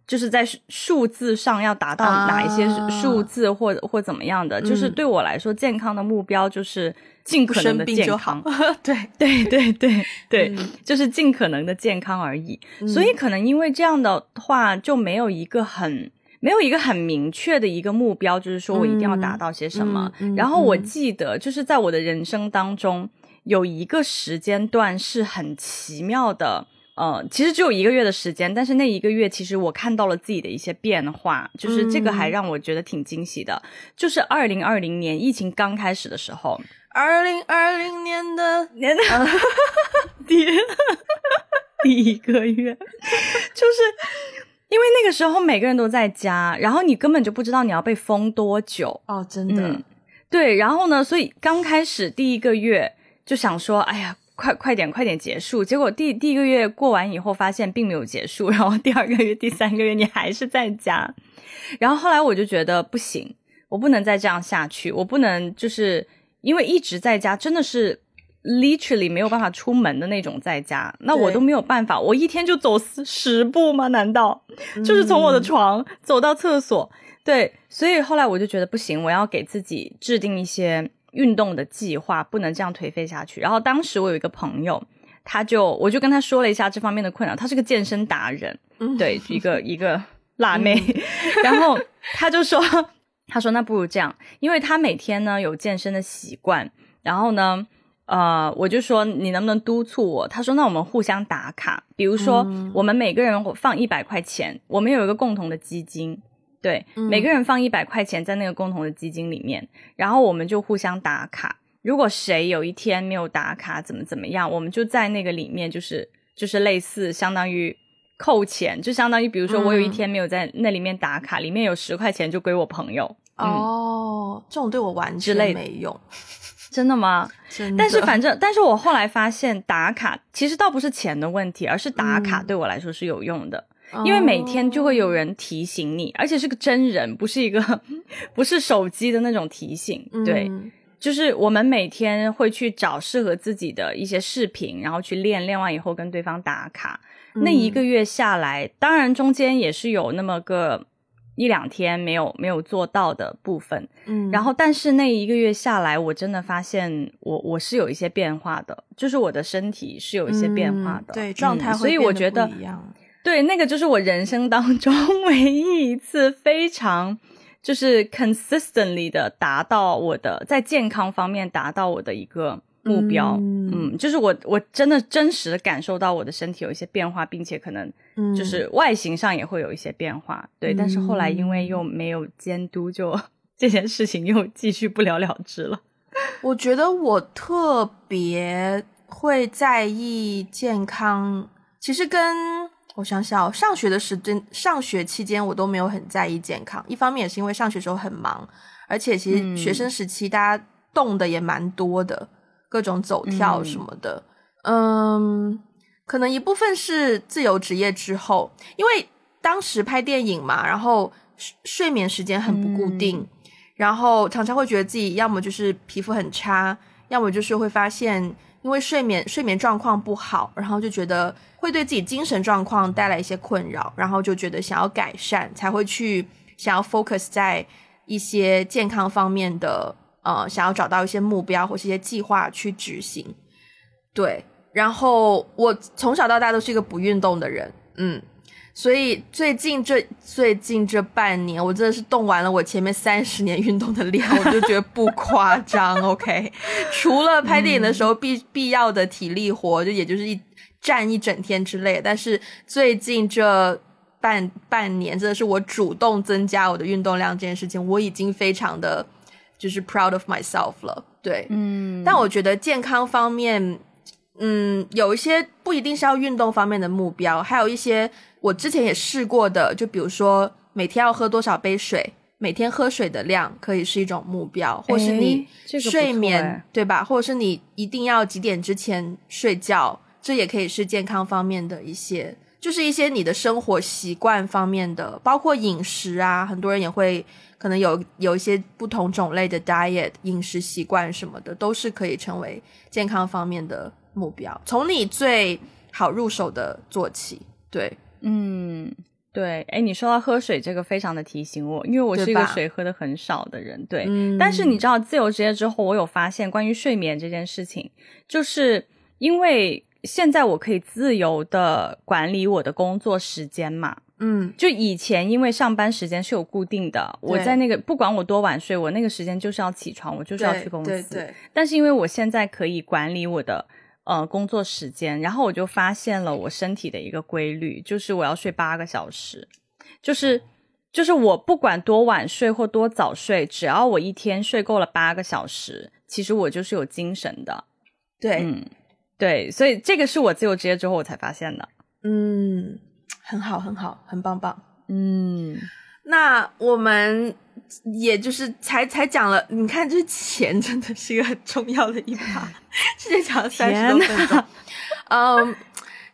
就是在数字上要达到哪一些数字或或怎么样的，就是对我来说，健康的目标就是尽可能的健康，对。对对 对对，就是尽可能的健康而已。所以可能因为这样的话，就没有一个很。没有一个很明确的一个目标，就是说我一定要达到些什么。然后我记得，就是在我的人生当中，有一个时间段是很奇妙的。呃，其实只有一个月的时间，但是那一个月其实我看到了自己的一些变化，就是这个还让我觉得挺惊喜的。就是二零二零年疫情刚开始的时候，二零二零年的年第 第一个月，就是因为那个时候每个人都在家，然后你根本就不知道你要被封多久哦，真的，对，然后呢，所以刚开始第一个月就想说，哎呀。快快点，快点结束！结果第第一个月过完以后，发现并没有结束。然后第二个月、第三个月，你还是在家。然后后来我就觉得不行，我不能再这样下去。我不能就是因为一直在家，真的是 literally 没有办法出门的那种在家。那我都没有办法，我一天就走十步吗？难道就是从我的床走到厕所？对，所以后来我就觉得不行，我要给自己制定一些。运动的计划不能这样颓废下去。然后当时我有一个朋友，他就我就跟他说了一下这方面的困扰。他是个健身达人，对，一个一个辣妹。然后他就说，他说那不如这样，因为他每天呢有健身的习惯。然后呢，呃，我就说你能不能督促我？他说那我们互相打卡，比如说我们每个人放一百块钱，我们有一个共同的基金。对，每个人放一百块钱在那个共同的基金里面，然后我们就互相打卡。如果谁有一天没有打卡，怎么怎么样，我们就在那个里面，就是就是类似相当于扣钱，就相当于比如说我有一天没有在那里面打卡，里面有十块钱就归我朋友。哦，这种对我完全没用，真的吗？真的。但是反正，但是我后来发现打卡其实倒不是钱的问题，而是打卡对我来说是有用的。因为每天就会有人提醒你，而且是个真人，不是一个不是手机的那种提醒。对，就是我们每天会去找适合自己的一些视频，然后去练，练完以后跟对方打卡。那一个月下来，当然中间也是有那么个一两天没有没有做到的部分。嗯，然后但是那一个月下来，我真的发现我我是有一些变化的，就是我的身体是有一些变化的，对状态，所以我觉得。对，那个就是我人生当中唯一一次非常就是 consistently 的达到我的在健康方面达到我的一个目标，嗯，就是我我真的真实的感受到我的身体有一些变化，并且可能就是外形上也会有一些变化，对，但是后来因为又没有监督，就这件事情又继续不了了之了。我觉得我特别会在意健康，其实跟。我想想，上学的时间，上学期间我都没有很在意健康。一方面也是因为上学时候很忙，而且其实学生时期大家动的也蛮多的，各种走跳什么的。嗯，可能一部分是自由职业之后，因为当时拍电影嘛，然后睡眠时间很不固定，然后常常会觉得自己要么就是皮肤很差，要么就是会发现。因为睡眠睡眠状况不好，然后就觉得会对自己精神状况带来一些困扰，然后就觉得想要改善，才会去想要 focus 在一些健康方面的，呃，想要找到一些目标或是一些计划去执行。对，然后我从小到大都是一个不运动的人，嗯。所以最近这最近这半年，我真的是动完了我前面三十年运动的量，我就觉得不夸张。OK，除了拍电影的时候必必要的体力活，就也就是一站一整天之类。但是最近这半半年，真的是我主动增加我的运动量这件事情，我已经非常的就是 proud of myself 了。对，嗯。但我觉得健康方面，嗯，有一些不一定是要运动方面的目标，还有一些。我之前也试过的，就比如说每天要喝多少杯水，每天喝水的量可以是一种目标，或是你睡眠对吧？或者是你一定要几点之前睡觉，这也可以是健康方面的一些，就是一些你的生活习惯方面的，包括饮食啊，很多人也会可能有有一些不同种类的 diet 饮食习惯什么的，都是可以成为健康方面的目标。从你最好入手的做起，对。嗯，对，哎，你说到喝水这个，非常的提醒我，因为我是一个水喝的很少的人，对。但是你知道，自由职业之后，我有发现关于睡眠这件事情，就是因为现在我可以自由的管理我的工作时间嘛，嗯，就以前因为上班时间是有固定的，我在那个不管我多晚睡，我那个时间就是要起床，我就是要去公司。对对。但是因为我现在可以管理我的呃工作时间，然后我就发现了我身体的一个规律，就是我要睡八个小时，就是就是我不管多晚睡或多早睡，只要我一天睡够了八个小时，其实我就是有精神的。对，嗯，对，所以这个是我自由职业之后我才发现的。嗯。很好，很好，很棒棒。嗯，那我们也就是才才讲了，你看，这钱真的是一个很重要的一趴，直接讲了三十多分钟。嗯，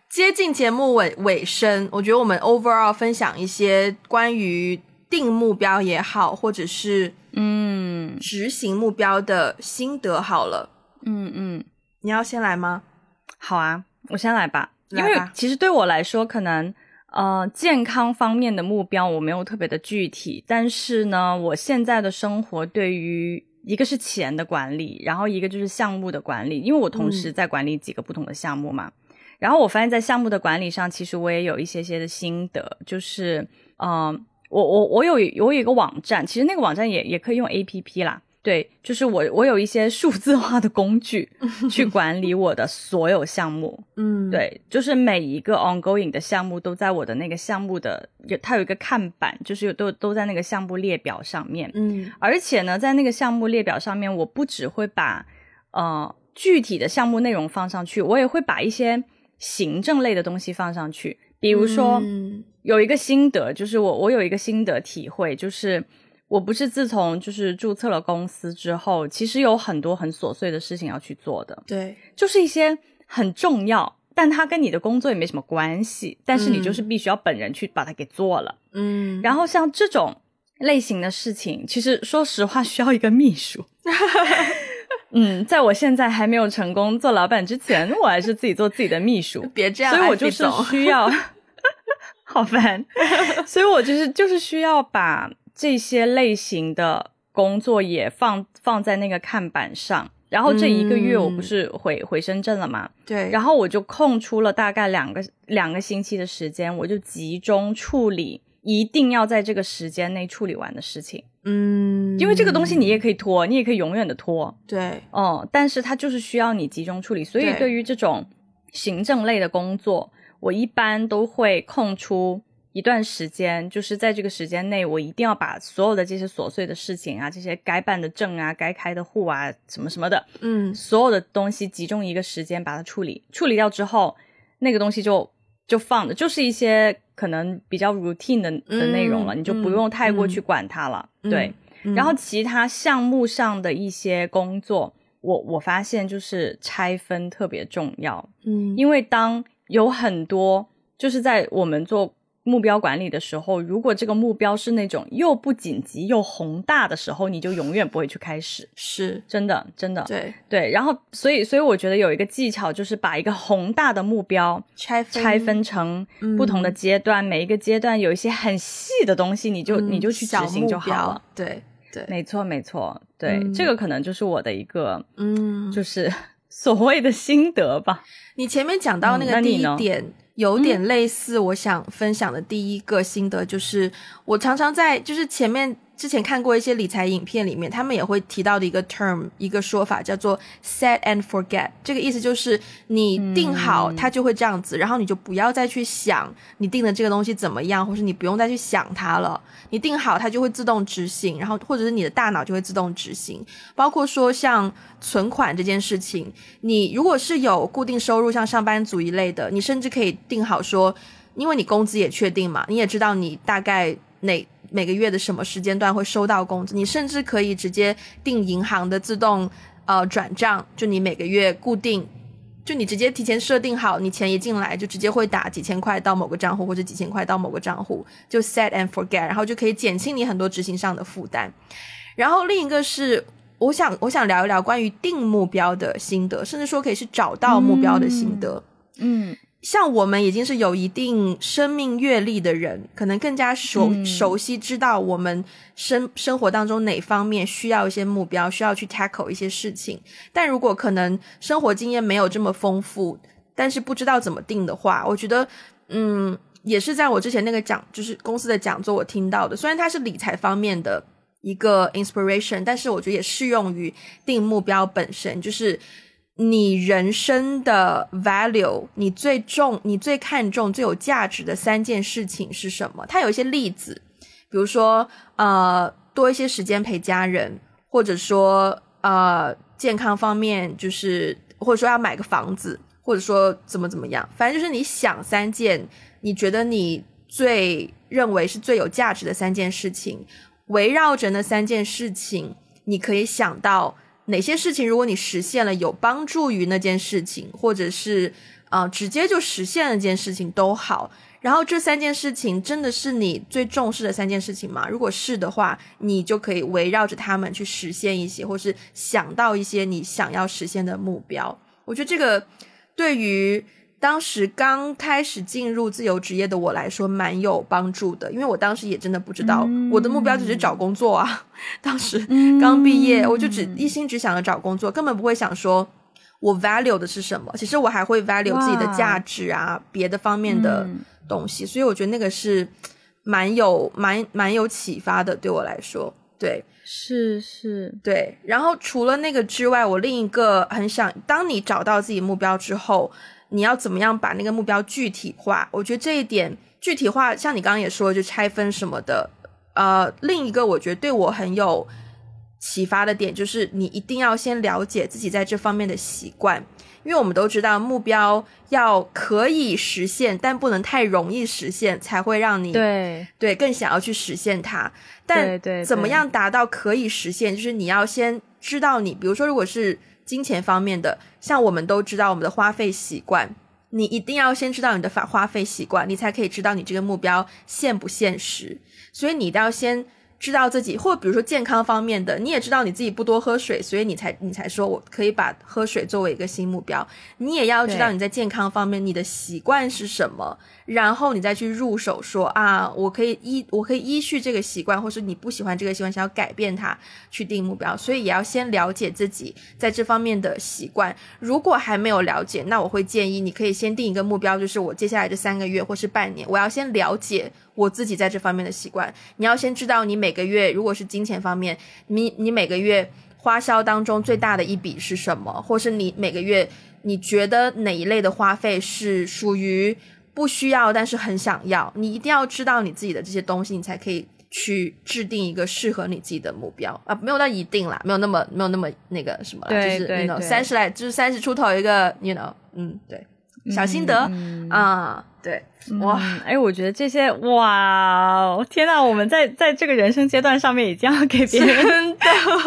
接近节目尾尾声，我觉得我们 overall 分享一些关于定目标也好，或者是嗯执行目标的心得好了。嗯嗯，你要先来吗？好啊，我先来吧，因为其实对我来说，可能。呃，健康方面的目标我没有特别的具体，但是呢，我现在的生活对于一个是钱的管理，然后一个就是项目的管理，因为我同时在管理几个不同的项目嘛。然后我发现，在项目的管理上，其实我也有一些些的心得，就是，嗯，我我我有我有一个网站，其实那个网站也也可以用 A P P 啦。对，就是我，我有一些数字化的工具 去管理我的所有项目。嗯，对，就是每一个 ongoing 的项目都在我的那个项目的，有它有一个看板，就是都都在那个项目列表上面。嗯，而且呢，在那个项目列表上面，我不只会把呃具体的项目内容放上去，我也会把一些行政类的东西放上去。比如说，有一个心得，就是我我有一个心得体会，就是。我不是自从就是注册了公司之后，其实有很多很琐碎的事情要去做的。对，就是一些很重要，但它跟你的工作也没什么关系，但是你就是必须要本人去把它给做了。嗯，然后像这种类型的事情，其实说实话需要一个秘书。嗯，在我现在还没有成功做老板之前，我还是自己做自己的秘书。别这样，所以我就是需要，好烦。所以我就是就是需要把。这些类型的工作也放放在那个看板上，然后这一个月我不是回回深圳了嘛？对，然后我就空出了大概两个两个星期的时间，我就集中处理一定要在这个时间内处理完的事情。嗯，因为这个东西你也可以拖，你也可以永远的拖。对，哦，但是它就是需要你集中处理，所以对于这种行政类的工作，我一般都会空出。一段时间，就是在这个时间内，我一定要把所有的这些琐碎的事情啊，这些该办的证啊，该开的户啊，什么什么的，嗯，所有的东西集中一个时间把它处理，处理掉之后，那个东西就就放的，就是一些可能比较 routine 的的内容了，你就不用太过去管它了，对。然后其他项目上的一些工作，我我发现就是拆分特别重要，嗯，因为当有很多就是在我们做。目标管理的时候，如果这个目标是那种又不紧急又宏大的时候，你就永远不会去开始。是真的，真的，对对。然后，所以，所以我觉得有一个技巧，就是把一个宏大的目标拆拆分成不同的阶段，每一个阶段有一些很细的东西，你就你就去执行就好了。对对，没错没错，对，这个可能就是我的一个嗯，就是 所谓的心得吧。你前面讲到那个第一点。有点类似，我想分享的第一个心得就是，我常常在就是前面。之前看过一些理财影片，里面他们也会提到的一个 term，一个说法叫做 set and forget。这个意思就是你定好它就会这样子，然后你就不要再去想你定的这个东西怎么样，或是你不用再去想它了。你定好它就会自动执行，然后或者是你的大脑就会自动执行。包括说像存款这件事情，你如果是有固定收入，像上班族一类的，你甚至可以定好说，因为你工资也确定嘛，你也知道你大概哪。每个月的什么时间段会收到工资？你甚至可以直接定银行的自动呃转账，就你每个月固定，就你直接提前设定好，你钱一进来就直接会打几千块到某个账户，或者几千块到某个账户，就 set and forget，然后就可以减轻你很多执行上的负担。然后另一个是，我想我想聊一聊关于定目标的心得，甚至说可以是找到目标的心得。嗯。像我们已经是有一定生命阅历的人，可能更加熟熟悉，知道我们生生活当中哪方面需要一些目标，需要去 tackle 一些事情。但如果可能生活经验没有这么丰富，但是不知道怎么定的话，我觉得，嗯，也是在我之前那个讲，就是公司的讲座我听到的。虽然它是理财方面的一个 inspiration，但是我觉得也适用于定目标本身，就是你人生的 value，你最重、你最看重、最有价值的三件事情是什么？它有一些例子，比如说呃，多一些时间陪家人，或者说呃，健康方面，就是或者说要买个房子。或者说怎么怎么样，反正就是你想三件，你觉得你最认为是最有价值的三件事情，围绕着那三件事情，你可以想到哪些事情，如果你实现了，有帮助于那件事情，或者是啊直接就实现了件事情都好。然后这三件事情真的是你最重视的三件事情吗？如果是的话，你就可以围绕着他们去实现一些，或是想到一些你想要实现的目标。我觉得这个。对于当时刚开始进入自由职业的我来说，蛮有帮助的，因为我当时也真的不知道我的目标只是找工作啊。当时刚毕业，我就只一心只想着找工作，根本不会想说我 value 的是什么。其实我还会 value 自己的价值啊，别的方面的东西。所以我觉得那个是蛮有蛮蛮有启发的，对我来说，对。是是，对。然后除了那个之外，我另一个很想，当你找到自己目标之后，你要怎么样把那个目标具体化？我觉得这一点具体化，像你刚刚也说，就拆分什么的。呃，另一个我觉得对我很有启发的点，就是你一定要先了解自己在这方面的习惯。因为我们都知道，目标要可以实现，但不能太容易实现，才会让你对对更想要去实现它。但怎么样达到可以实现？就是你要先知道你，比如说，如果是金钱方面的，像我们都知道我们的花费习惯，你一定要先知道你的花花费习惯，你才可以知道你这个目标现不现实。所以你一定要先。知道自己，或比如说健康方面的，你也知道你自己不多喝水，所以你才你才说我可以把喝水作为一个新目标。你也要知道你在健康方面你的习惯是什么，然后你再去入手说啊，我可以依我可以依据这个习惯，或是你不喜欢这个习惯想要改变它去定目标。所以也要先了解自己在这方面的习惯。如果还没有了解，那我会建议你可以先定一个目标，就是我接下来这三个月或是半年，我要先了解。我自己在这方面的习惯，你要先知道你每个月如果是金钱方面，你你每个月花销当中最大的一笔是什么，或是你每个月你觉得哪一类的花费是属于不需要但是很想要，你一定要知道你自己的这些东西，你才可以去制定一个适合你自己的目标。啊，没有到一定啦，没有那么没有那么那个什么，就是那种三十来就是三十出头一个，you know，嗯，对。小心得啊，对，哇，哎，我觉得这些，哇，天呐，我们在在这个人生阶段上面，已经要给别人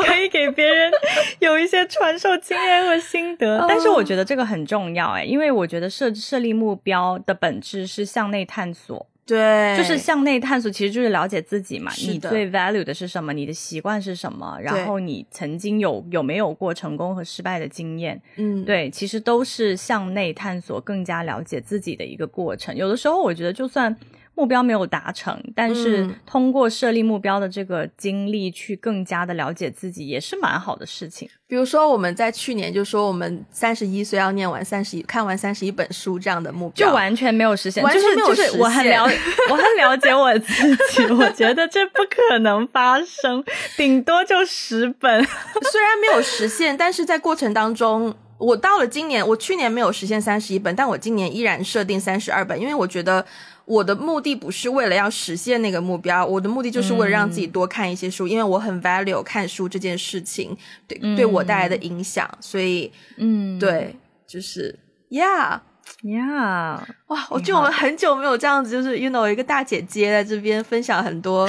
可以给别人 有一些传授经验和心得。但是我觉得这个很重要，哎，因为我觉得设设立目标的本质是向内探索。对，就是向内探索，其实就是了解自己嘛。你最 value 的是什么？你的习惯是什么？然后你曾经有有没有过成功和失败的经验？嗯，对，其实都是向内探索，更加了解自己的一个过程。有的时候，我觉得就算。目标没有达成，但是通过设立目标的这个经历，去更加的了解自己，也是蛮好的事情。比如说，我们在去年就说我们三十一岁要念完三十一，看完三十一本书这样的目标，就完全没有实现，完全没有实现。我很了，我很了解我自己，我觉得这不可能发生，顶多就十本。虽然没有实现，但是在过程当中，我到了今年，我去年没有实现三十一本，但我今年依然设定三十二本，因为我觉得。我的目的不是为了要实现那个目标，我的目的就是为了让自己多看一些书，因为我很 value 看书这件事情对对我带来的影响，所以嗯，对，就是 yeah yeah，哇，我觉得我们很久没有这样子，就是 you know 一个大姐姐在这边分享很多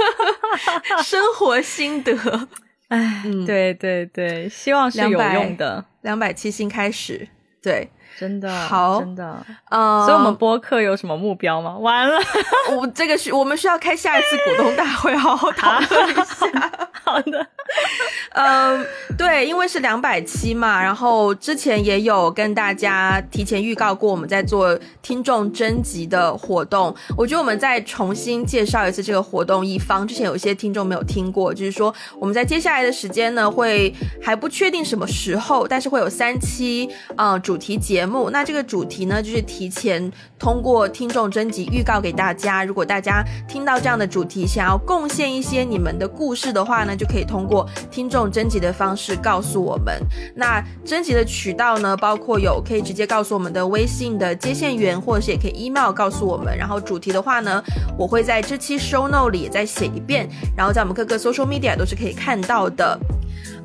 生活心得，哎，对对对，希望是有用的，两百七星开始，对。真的好，真的，嗯，所以我们播客有什么目标吗？完了，我这个是我们需要开下一次股东大会，好好讨论一下。好的，嗯，对，因为是两百期嘛，然后之前也有跟大家提前预告过，我们在做听众征集的活动。我觉得我们再重新介绍一次这个活动，一方之前有一些听众没有听过。就是说，我们在接下来的时间呢，会还不确定什么时候，但是会有三期，嗯，主题节。节目。那这个主题呢，就是提前通过听众征集预告给大家。如果大家听到这样的主题，想要贡献一些你们的故事的话呢，就可以通过听众征集的方式告诉我们。那征集的渠道呢，包括有可以直接告诉我们的微信的接线员，或者是也可以 email 告诉我们。然后主题的话呢，我会在这期 show note 里再写一遍，然后在我们各个 social media 都是可以看到的。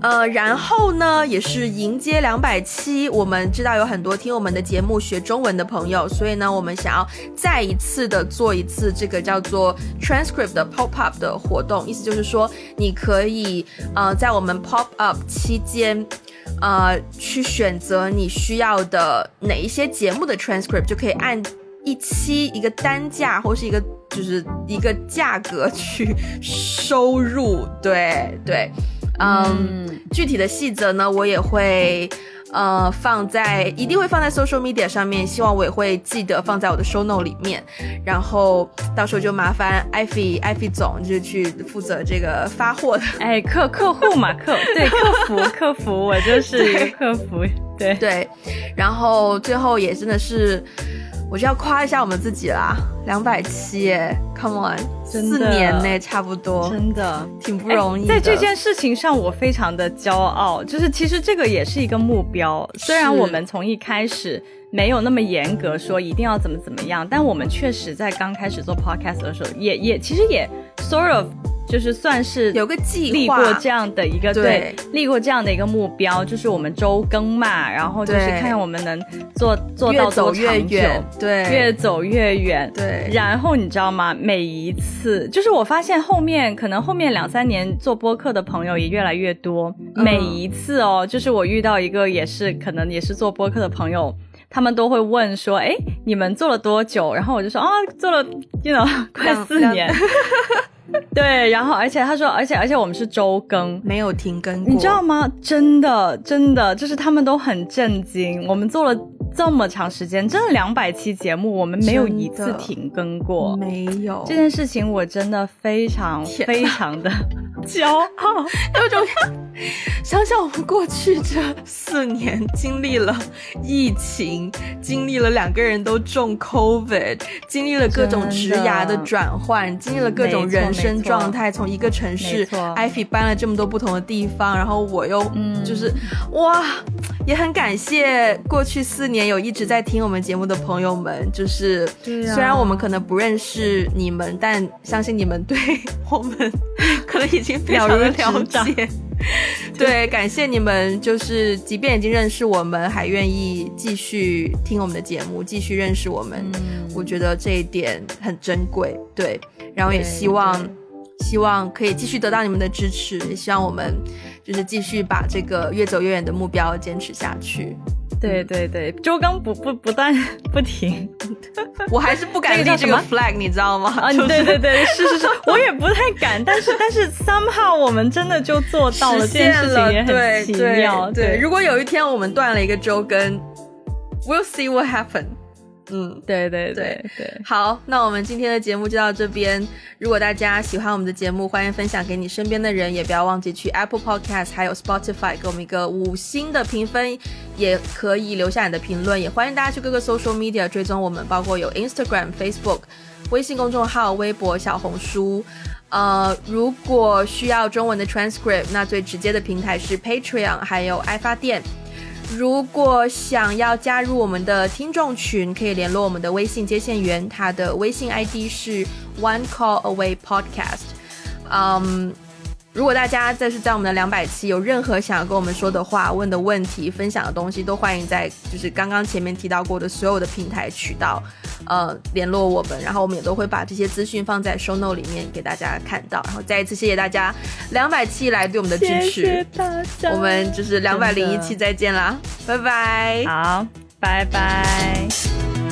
呃，然后呢，也是迎接两百期。我们知道有很多听我们的节目学中文的朋友，所以呢，我们想要再一次的做一次这个叫做 transcript 的 pop up 的活动。意思就是说，你可以呃在我们 pop up 期间，呃去选择你需要的哪一些节目的 transcript，就可以按一期一个单价或是一个就是一个价格去收入。对对。嗯，具体的细则呢，我也会呃放在，一定会放在 social media 上面。希望我也会记得放在我的 show note 里面。然后到时候就麻烦艾菲艾菲总就去负责这个发货的。哎，客客户嘛，客对客服 客服，我就是一个客服。对对，然后最后也真的是。我就要夸一下我们自己啦，两百七哎，Come on，四年呢，差不多，真的挺不容易。在这件事情上，我非常的骄傲，就是其实这个也是一个目标。虽然我们从一开始没有那么严格说一定要怎么怎么样，但我们确实在刚开始做 Podcast 的时候，也也其实也 sort of。就是算是有个计划，立过这样的一个对，立过这样的一个目标，就是我们周更嘛，然后就是看看我们能做做到多长久，对，越走越远，对。然后你知道吗？每一次，就是我发现后面可能后面两三年做播客的朋友也越来越多，每一次哦，就是我遇到一个也是可能也是做播客的朋友，他们都会问说，哎，你们做了多久？然后我就说啊，做了，你 know 快四年。对，然后而且他说，而且而且我们是周更，没有停更过，你知道吗？真的真的，就是他们都很震惊，我们做了这么长时间，真的两百期节目，我们没有一次停更过，没有。这件事情，我真的非常非常的 骄傲，有种 想想我们过去这四年经历了疫情，经历了两个人都中 COVID，经历了各种职涯的转换，经历了各种人。生状态从一个城市，艾菲搬了这么多不同的地方，然后我又就是哇，也很感谢过去四年有一直在听我们节目的朋友们，就是虽然我们可能不认识你们，但相信你们对我们 可能已经非常的了解。对，感谢你们，就是即便已经认识我们，还愿意继续听我们的节目，继续认识我们，我觉得这一点很珍贵。对。然后也希望，希望可以继续得到你们的支持，也希望我们就是继续把这个越走越远的目标坚持下去。对对对，周更不不不断不停，我还是不敢立这个 flag，你知道吗？啊，对对对，是是是，我也不太敢，但是但是 somehow 我们真的就做到了，这件事情也很奇妙。对，如果有一天我们断了一个周更，we'll see what happen。嗯，对对对对，好，那我们今天的节目就到这边。如果大家喜欢我们的节目，欢迎分享给你身边的人，也不要忘记去 Apple Podcast 还有 Spotify 给我们一个五星的评分，也可以留下你的评论。也欢迎大家去各个 social media 追踪我们，包括有 Instagram、Facebook、微信公众号、微博、小红书。呃，如果需要中文的 transcript，那最直接的平台是 Patreon，还有爱发电。如果想要加入我们的听众群，可以联络我们的微信接线员，他的微信 ID 是 One Call Away Podcast。嗯。如果大家这是在我们的两百期有任何想要跟我们说的话、问的问题、分享的东西，都欢迎在就是刚刚前面提到过的所有的平台渠道，呃，联络我们，然后我们也都会把这些资讯放在 show note 里面给大家看到。然后再一次谢谢大家两百期以来对我们的支持，谢谢大家，我们就是两百零一期再见啦，拜拜，好，拜拜。